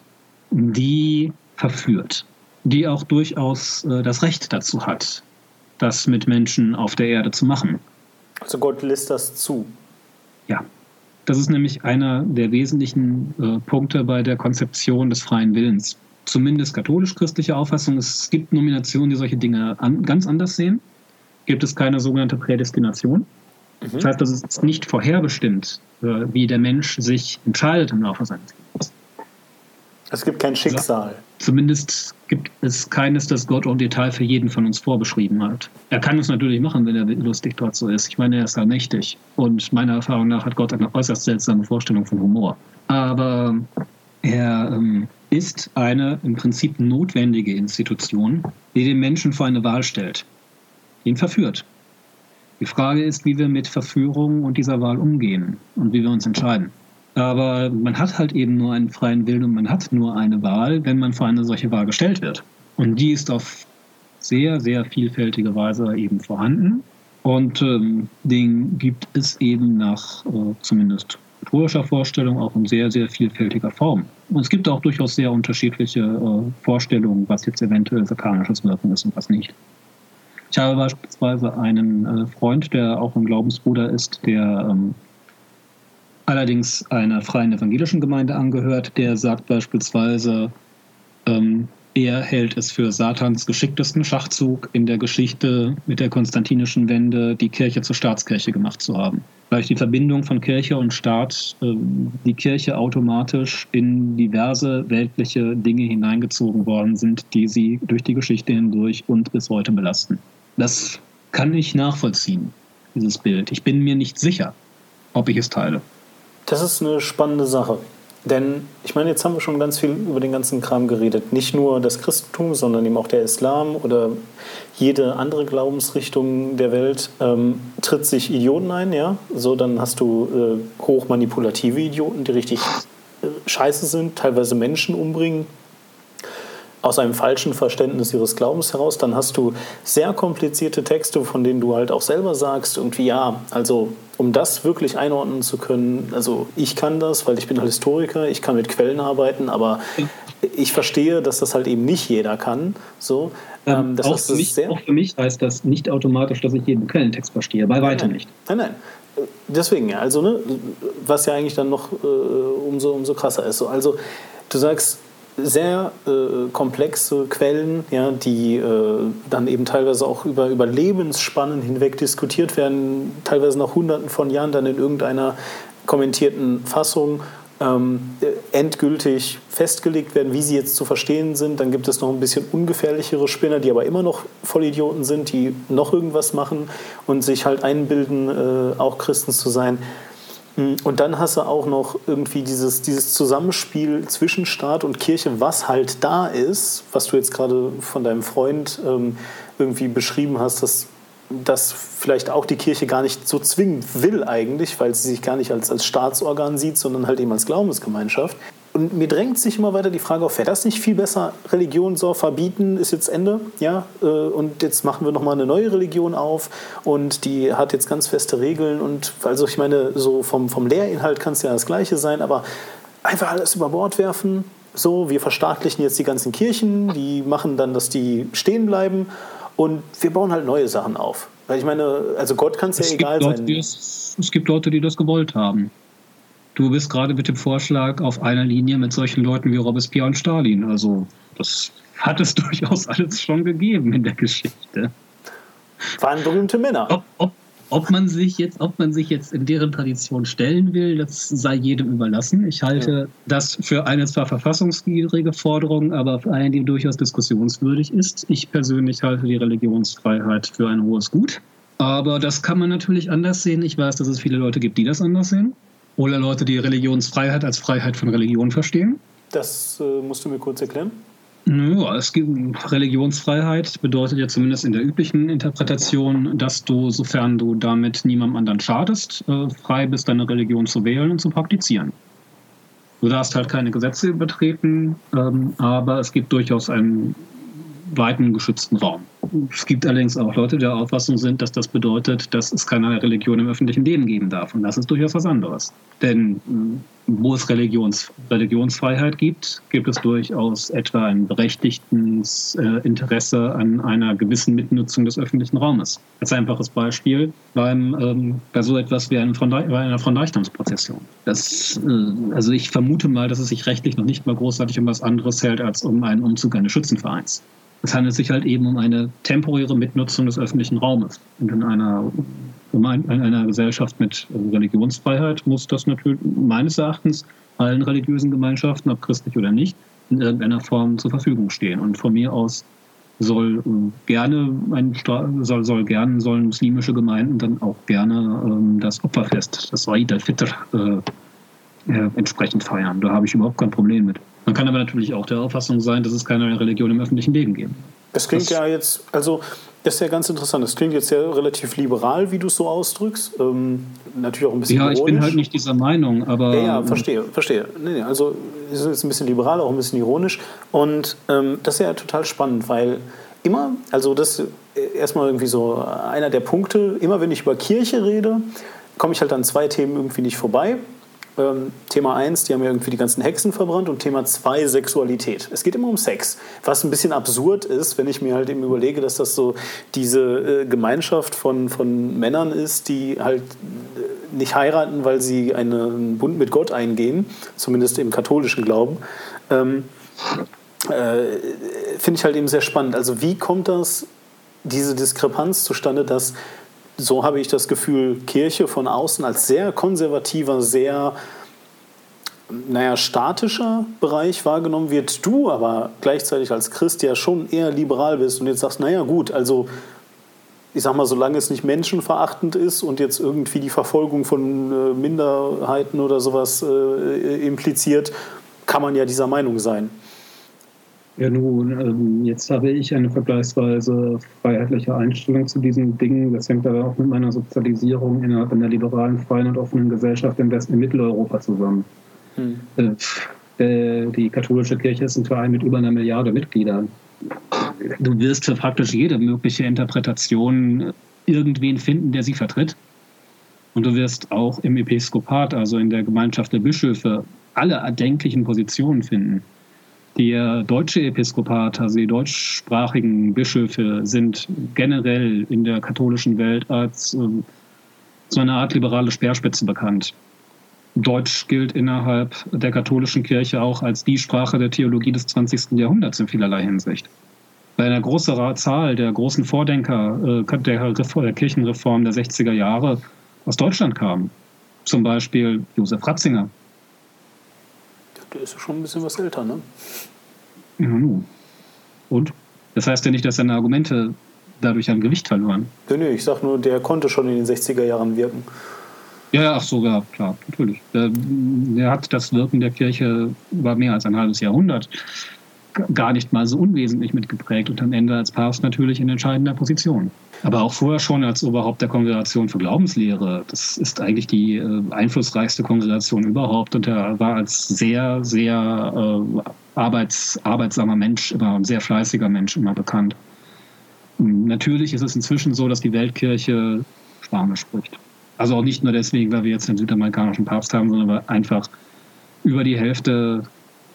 S2: die verführt, die auch durchaus äh, das Recht dazu hat, das mit Menschen auf der Erde zu machen.
S1: Also Gott lässt das zu.
S2: Ja. Das ist nämlich einer der wesentlichen äh, Punkte bei der Konzeption des freien Willens zumindest katholisch-christliche Auffassung, es gibt Nominationen, die solche Dinge an, ganz anders sehen. Gibt es keine sogenannte Prädestination. Mhm. Das heißt, das ist nicht vorherbestimmt, äh, wie der Mensch sich entscheidet im Laufe seines Lebens.
S1: Es gibt kein Schicksal.
S2: Zumindest gibt es keines, das Gott im Detail für jeden von uns vorbeschrieben hat. Er kann es natürlich machen, wenn er lustig dort so ist. Ich meine, er ist allmächtig. Und meiner Erfahrung nach hat Gott eine äußerst seltsame Vorstellung von Humor. Aber er ähm, ist eine im Prinzip notwendige Institution, die den Menschen vor eine Wahl stellt, ihn verführt. Die Frage ist, wie wir mit Verführung und dieser Wahl umgehen und wie wir uns entscheiden. Aber man hat halt eben nur einen freien Willen und man hat nur eine Wahl, wenn man vor eine solche Wahl gestellt wird. Und die ist auf sehr, sehr vielfältige Weise eben vorhanden. Und ähm, den gibt es eben nach äh, zumindest kulturischer Vorstellung auch in sehr, sehr vielfältiger Form. Und es gibt auch durchaus sehr unterschiedliche äh, Vorstellungen, was jetzt eventuell satanisches Wirken ist und was nicht. Ich habe beispielsweise einen äh, Freund, der auch ein Glaubensbruder ist, der ähm, allerdings einer freien evangelischen Gemeinde angehört, der sagt beispielsweise, ähm, Er hält es für Satans geschicktesten Schachzug in der Geschichte mit der konstantinischen Wende, die Kirche zur Staatskirche gemacht zu haben. Durch die Verbindung von Kirche und Staat äh, die Kirche automatisch in diverse weltliche Dinge hineingezogen worden sind, die sie durch die Geschichte hindurch und bis heute belasten. Das kann ich nachvollziehen, dieses Bild. Ich bin mir nicht sicher, ob ich es teile.
S1: Das ist eine spannende Sache. Denn ich meine, jetzt haben wir schon ganz viel über den ganzen Kram geredet. Nicht nur das Christentum, sondern eben auch der Islam oder jede andere Glaubensrichtung der Welt ähm, tritt sich Idioten ein, ja. So, dann hast du äh, hochmanipulative Idioten, die richtig äh, scheiße sind, teilweise Menschen umbringen, aus einem falschen Verständnis ihres Glaubens heraus. Dann hast du sehr komplizierte Texte, von denen du halt auch selber sagst, irgendwie ja, also um das wirklich einordnen zu können, also ich kann das, weil ich bin halt Historiker, ich kann mit Quellen arbeiten, aber ich verstehe, dass das halt eben nicht jeder kann. So,
S2: ähm, ähm auch, für mich, auch für mich heißt das nicht automatisch, dass ich jeden Quellentext verstehe, bei weitem nicht.
S1: Nein, nein. Deswegen ja, also ne, was ja eigentlich dann noch äh, umso, umso krasser ist. So, also du sagst, sehr äh, komplexe Quellen, ja, die äh, dann eben teilweise auch über, über Lebensspannen hinweg diskutiert werden, teilweise nach Hunderten von Jahren dann in irgendeiner kommentierten Fassung ähm, endgültig festgelegt werden, wie sie jetzt zu verstehen sind. Dann gibt es noch ein bisschen ungefährlichere Spinner, die aber immer noch Vollidioten sind, die noch irgendwas machen und sich halt einbilden, äh, auch Christen zu sein. Mm, und dann hast du auch noch irgendwie dieses, dieses Zusammenspiel zwischen Staat und Kirche, was halt da ist, was du jetzt gerade von deinem Freund ähm, irgendwie beschrieben hast, dass, dass vielleicht auch die Kirche gar nicht so zwingen will eigentlich, weil sie sich gar nicht als, als Staatsorgan sieht, sondern halt eben als Glaubensgemeinschaft. Und mir drängt sich immer weiter die Frage auf, wäre das nicht viel besser? Religion so verbieten ist jetzt Ende, ja? Äh, und jetzt machen wir nochmal eine neue Religion auf und die hat jetzt ganz feste Regeln. Und also ich meine, so vom, vom Lehrinhalt kann es ja das Gleiche sein, aber einfach alles über Bord werfen. So, wir verstaatlichen jetzt die ganzen Kirchen, die machen dann, dass die stehen bleiben und wir bauen halt neue Sachen auf. Weil ich meine, also Gott kann es ja egal
S2: Leute,
S1: sein.
S2: Es, es gibt Leute, die das gewollt haben. Du bist gerade mit dem Vorschlag auf einer Linie mit solchen Leuten wie Robespierre und Stalin. Also das hat es durchaus alles schon gegeben in der Geschichte.
S1: Waren berühmte Männer.
S2: Ob, ob, ob, man sich jetzt, ob man sich jetzt in deren Tradition stellen will, das sei jedem überlassen. Ich halte ja. das für eine zwar verfassungswidrige Forderung, aber für eine, die durchaus diskussionswürdig ist. Ich persönlich halte die Religionsfreiheit für ein hohes Gut. Aber das kann man natürlich anders sehen. Ich weiß, dass es viele Leute gibt, die das anders sehen. Oder Leute, die Religionsfreiheit als Freiheit von Religion verstehen?
S1: Das äh, musst du mir kurz erklären.
S2: Ja, es gibt Religionsfreiheit bedeutet ja zumindest in der üblichen Interpretation, dass du, sofern du damit niemandem anderen schadest, äh, frei bist, deine Religion zu wählen und zu praktizieren. Du darfst halt keine Gesetze übertreten, ähm, aber es gibt durchaus einen weiten geschützten Raum. Es gibt allerdings auch Leute, die der Auffassung sind, dass das bedeutet, dass es keine Religion im öffentlichen Leben geben darf. Und das ist durchaus was anderes. Denn hm, wo es Religions, Religionsfreiheit gibt, gibt es durchaus etwa ein berechtigtes äh, Interesse an einer gewissen Mitnutzung des öffentlichen Raumes. Als einfaches Beispiel beim, ähm, bei so etwas wie einem bei einer Fronleichnamsprozession. Das, äh, also ich vermute mal, dass es sich rechtlich noch nicht mal großartig um was anderes hält als um einen Umzug eines Schützenvereins. Es handelt sich halt eben um eine temporäre Mitnutzung des öffentlichen Raumes. Und in einer, in einer Gesellschaft mit Religionsfreiheit muss das natürlich meines Erachtens allen religiösen Gemeinschaften, ob christlich oder nicht, in irgendeiner Form zur Verfügung stehen. Und von mir aus soll äh, gerne ein soll, soll gerne sollen muslimische Gemeinden dann auch gerne ähm, das Opferfest, das Eid al-Fitr, äh, äh, entsprechend feiern. Da habe ich überhaupt kein Problem mit. Man kann aber natürlich auch der Auffassung sein, dass es keine Religion im öffentlichen Leben gibt.
S1: Das klingt das ja jetzt, also das ist ja ganz interessant. Das klingt jetzt ja relativ liberal, wie du es so ausdrückst. Ähm, natürlich auch ein bisschen
S2: Ja, ironisch. ich bin halt nicht dieser Meinung, aber...
S1: Ja, ja verstehe, verstehe. Nee, nee, also es ist ein bisschen liberal, auch ein bisschen ironisch. Und ähm, das ist ja total spannend, weil immer, also das ist erstmal irgendwie so einer der Punkte, immer wenn ich über Kirche rede, komme ich halt an zwei Themen irgendwie nicht vorbei. Ähm, Thema 1, die haben ja irgendwie die ganzen Hexen verbrannt und Thema 2, Sexualität. Es geht immer um Sex, was ein bisschen absurd ist, wenn ich mir halt eben überlege, dass das so diese äh, Gemeinschaft von, von Männern ist, die halt äh, nicht heiraten, weil sie einen Bund mit Gott eingehen, zumindest im katholischen Glauben. Ähm, äh, finde ich halt eben sehr spannend. Also wie kommt das, diese Diskrepanz zustande, dass, so habe ich das Gefühl, Kirche von außen als sehr konservativer, sehr naja, statischer Bereich wahrgenommen wird, du aber gleichzeitig als Christ ja schon eher liberal bist und jetzt sagst, naja gut, also ich sag mal, solange es nicht menschenverachtend ist und jetzt irgendwie die Verfolgung von äh, Minderheiten oder sowas äh, impliziert, kann man ja dieser Meinung sein.
S2: Ja, nun, ähm, jetzt habe ich eine vergleichsweise freiheitliche Einstellung zu diesen Dingen. Das hängt aber auch mit meiner Sozialisierung innerhalb einer liberalen, freien und offenen Gesellschaft im Westen, in Mitteleuropa zusammen. Hm. Äh, die katholische Kirche ist ein Verein mit über einer Milliarde Mitgliedern. Du wirst für praktisch jede mögliche Interpretation irgendwen finden, der sie vertritt. Und du wirst auch im Episkopat, also in der Gemeinschaft der Bischöfe, alle erdenklichen Positionen finden. Der deutsche Episkopat, also die deutschsprachigen Bischöfe, sind generell in der katholischen Welt als ähm, so eine Art liberale Speerspitze bekannt. Deutsch gilt innerhalb der katholischen Kirche auch als die Sprache der Theologie des 20. Jahrhunderts in vielerlei Hinsicht. Bei einer großen Zahl der großen Vordenker äh, der, Kirchenreform der 60er Jahre aus Deutschland kamen. Zum Beispiel Josef Ratzinger.
S1: Der ist schon ein bisschen was älter, ne?
S2: Ja, nun. Und? Das heißt ja nicht, dass seine Argumente dadurch an Gewicht verloren.
S1: Nee, nee, ich sag nur, der konnte schon in den 60er Jahren wirken.
S2: Ja, ach so, ja, klar, natürlich. Er hat das Wirken der Kirche über mehr als ein halbes Jahrhundert gar nicht mal so unwesentlich mitgeprägt und am Ende als Papst natürlich in entscheidender Position. Aber auch vorher schon als Oberhaupt der Kongregation für Glaubenslehre. Das ist eigentlich die äh, einflussreichste Kongregation überhaupt und er war als sehr, sehr äh, arbeits, arbeitsamer Mensch, immer ein sehr fleißiger Mensch immer bekannt. Natürlich ist es inzwischen so, dass die Weltkirche Spanisch spricht. Also auch nicht nur deswegen, weil wir jetzt den südamerikanischen Papst haben, sondern weil einfach über die Hälfte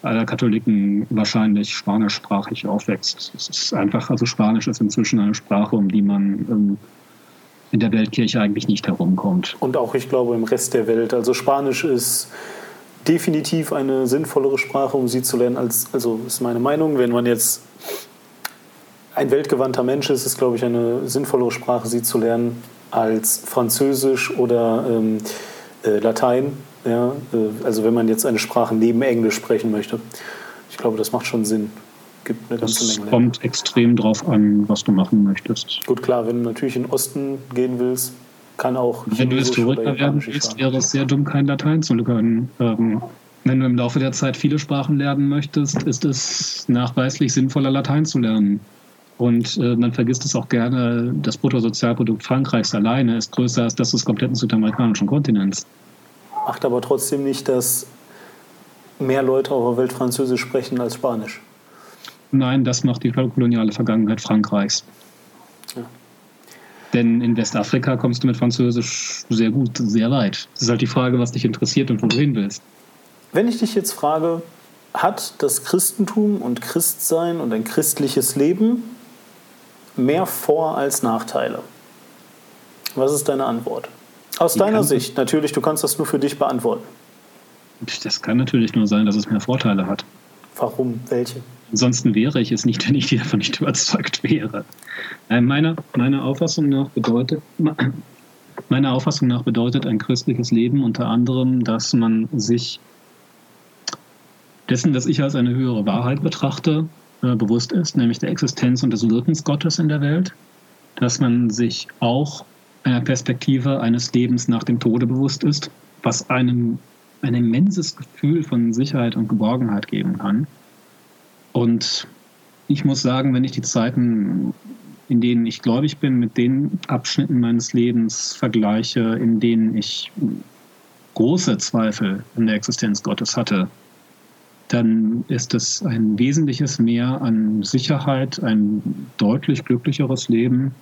S2: aller Katholiken wahrscheinlich spanischsprachig aufwächst. Es ist einfach, also Spanisch ist inzwischen eine Sprache, um die man ähm, in der Weltkirche eigentlich nicht herumkommt.
S1: Und auch, ich glaube, im Rest der Welt. Also Spanisch ist definitiv eine sinnvollere Sprache, um sie zu lernen, als, also ist meine Meinung, wenn man jetzt ein weltgewandter Mensch ist, ist, glaube ich, eine sinnvollere Sprache, sie zu lernen, als Französisch oder ähm, äh, Latein. Ja? Äh, also wenn man jetzt eine Sprache neben Englisch sprechen möchte. Ich glaube, das macht schon Sinn.
S2: Gibt eine ganze das Menge. kommt extrem drauf an, was du machen möchtest.
S1: Gut, klar, wenn du natürlich in den Osten gehen willst, kann auch.
S2: Wenn du Historiker werden willst, wäre es sehr dumm, kein Latein zu lernen. Ähm, wenn du im Laufe der Zeit viele Sprachen lernen möchtest, ist es nachweislich sinnvoller, Latein zu lernen. Und äh, man vergisst es auch gerne, das Bruttosozialprodukt Frankreichs alleine ist größer als das des kompletten südamerikanischen Kontinents.
S1: Macht aber trotzdem nicht, dass mehr Leute auf der Welt Französisch sprechen als Spanisch.
S2: Nein, das macht die koloniale Vergangenheit Frankreichs. Ja. Denn in Westafrika kommst du mit Französisch sehr gut, sehr weit. Es ist halt die Frage, was dich interessiert und wo du hin willst.
S1: Wenn ich dich jetzt frage, hat das Christentum und Christsein und ein christliches Leben mehr Vor- als Nachteile? Was ist deine Antwort? Aus Wie deiner Sicht, natürlich, du kannst das nur für dich beantworten.
S2: Das kann natürlich nur sein, dass es mehr Vorteile hat.
S1: Warum? Welche?
S2: Ansonsten wäre ich es nicht, wenn ich davon nicht überzeugt wäre. Äh, meiner, meiner Auffassung nach bedeutet, meiner Auffassung nach bedeutet ein christliches Leben unter anderem, dass man sich dessen, was ich als eine höhere Wahrheit betrachte, äh, bewusst ist, nämlich der Existenz und des Wirkens Gottes in der Welt, dass man sich auch einer Perspektive eines Lebens nach dem Tode bewusst ist, was einem ein immenses Gefühl von Sicherheit und Geborgenheit geben kann. Und ich muss sagen, wenn ich die Zeiten, in denen ich gläubig bin, mit den Abschnitten meines Lebens vergleiche, in denen ich große Zweifel an der Existenz Gottes hatte, dann ist es ein wesentliches Mehr an Sicherheit, ein deutlich glücklicheres Leben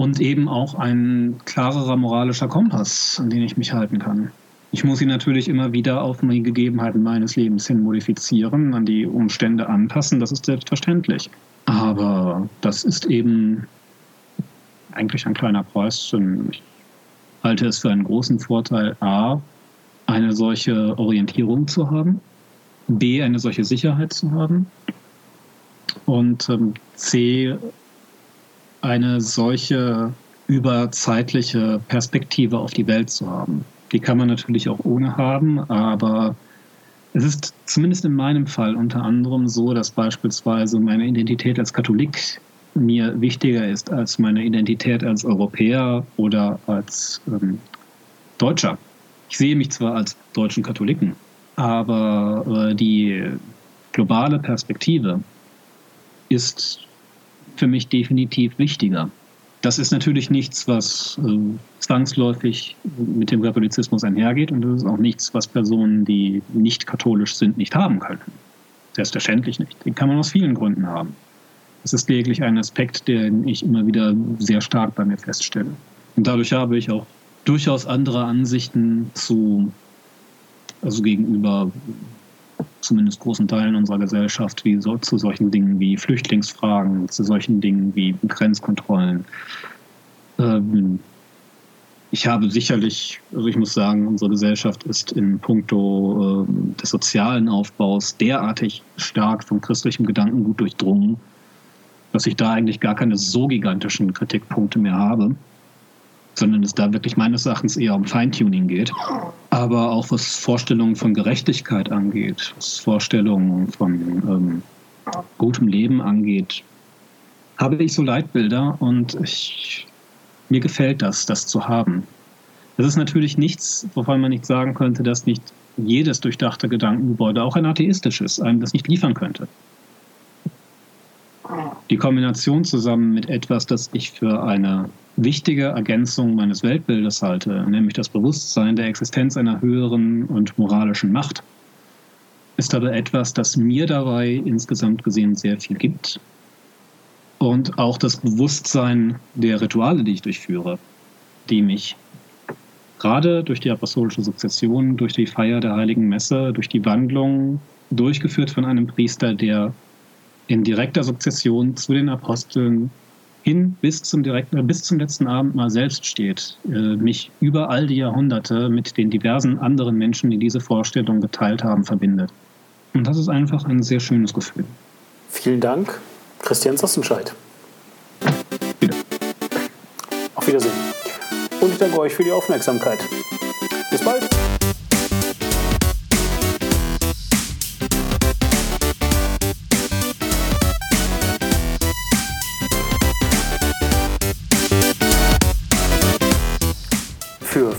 S2: und eben auch ein klarerer moralischer Kompass, an den ich mich halten kann. Ich muss ihn natürlich immer wieder auf die Gegebenheiten meines Lebens hin modifizieren, an die Umstände anpassen, das ist selbstverständlich. Aber das ist eben eigentlich ein kleiner Preis. Ich halte es für einen großen Vorteil, a, eine solche Orientierung zu haben B, eine solche Sicherheit zu haben und ähm, C, eine solche überzeitliche Perspektive auf die Welt zu haben. Die kann man natürlich auch ohne haben, aber es ist zumindest in meinem Fall unter anderem so, dass beispielsweise meine Identität als Katholik mir wichtiger ist als meine Identität als Europäer oder als ähm, Deutscher. Ich sehe mich zwar als deutschen Katholiken, aber äh, die globale Perspektive ist für mich definitiv wichtiger. Das ist natürlich nichts, was äh, zwangsläufig mit dem Katholizismus einhergeht und das ist auch nichts, was Personen, die nicht katholisch sind, nicht haben können. Selbstverständlich nicht. Den kann man aus vielen Gründen haben. Das ist lediglich ein Aspekt, den ich immer wieder sehr stark bei mir feststelle. Und dadurch habe ich auch durchaus andere Ansichten zu, also gegenüber zumindest großen Teilen unserer Gesellschaft, wie so, zu solchen Dingen wie Flüchtlingsfragen, zu solchen Dingen wie Grenzkontrollen. Ähm, ich habe sicherlich, also ich muss sagen, unsere Gesellschaft ist in puncto äh, des sozialen Aufbaus derartig stark vom christlichen Gedankengut durchdrungen, dass ich da eigentlich gar keine so gigantischen Kritikpunkte mehr habe sondern es da wirklich meines Erachtens eher um Feintuning geht. Aber auch was Vorstellungen von Gerechtigkeit angeht, was Vorstellungen von ähm, gutem Leben angeht, habe ich so Leitbilder und ich, mir gefällt das, das zu haben. Das ist natürlich nichts, wovon man nicht sagen könnte, dass nicht jedes durchdachte Gedankengebäude, auch ein atheistisches, einem das nicht liefern könnte. Die Kombination zusammen mit etwas, das ich für eine wichtige Ergänzung meines Weltbildes halte, nämlich das Bewusstsein der Existenz einer höheren und moralischen Macht, ist aber etwas, das mir dabei insgesamt gesehen sehr viel gibt. Und auch das Bewusstsein der Rituale, die ich durchführe, die mich gerade durch die apostolische Sukzession, durch die Feier der heiligen Messe, durch die Wandlung, durchgeführt von einem Priester, der in direkter Sukzession zu den Aposteln hin bis zum, direkten, bis zum letzten Abend mal selbst steht, äh, mich über all die Jahrhunderte mit den diversen anderen Menschen, die diese Vorstellung geteilt haben, verbindet. Und das ist einfach ein sehr schönes Gefühl.
S1: Vielen Dank, Christian Sassenscheid. Bitte. Auf Wiedersehen. Und ich danke euch für die Aufmerksamkeit. Bis bald.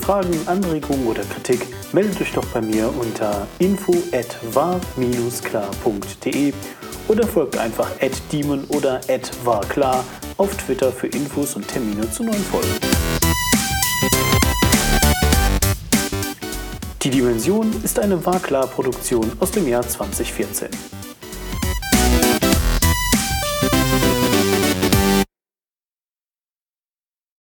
S1: Fragen, Anregungen oder Kritik meldet euch doch bei mir unter info@war-klar.de oder folgt einfach @demon oder @warklar auf Twitter für Infos und Termine zu neuen Folgen. Die Dimension ist eine Warklar-Produktion aus dem Jahr 2014.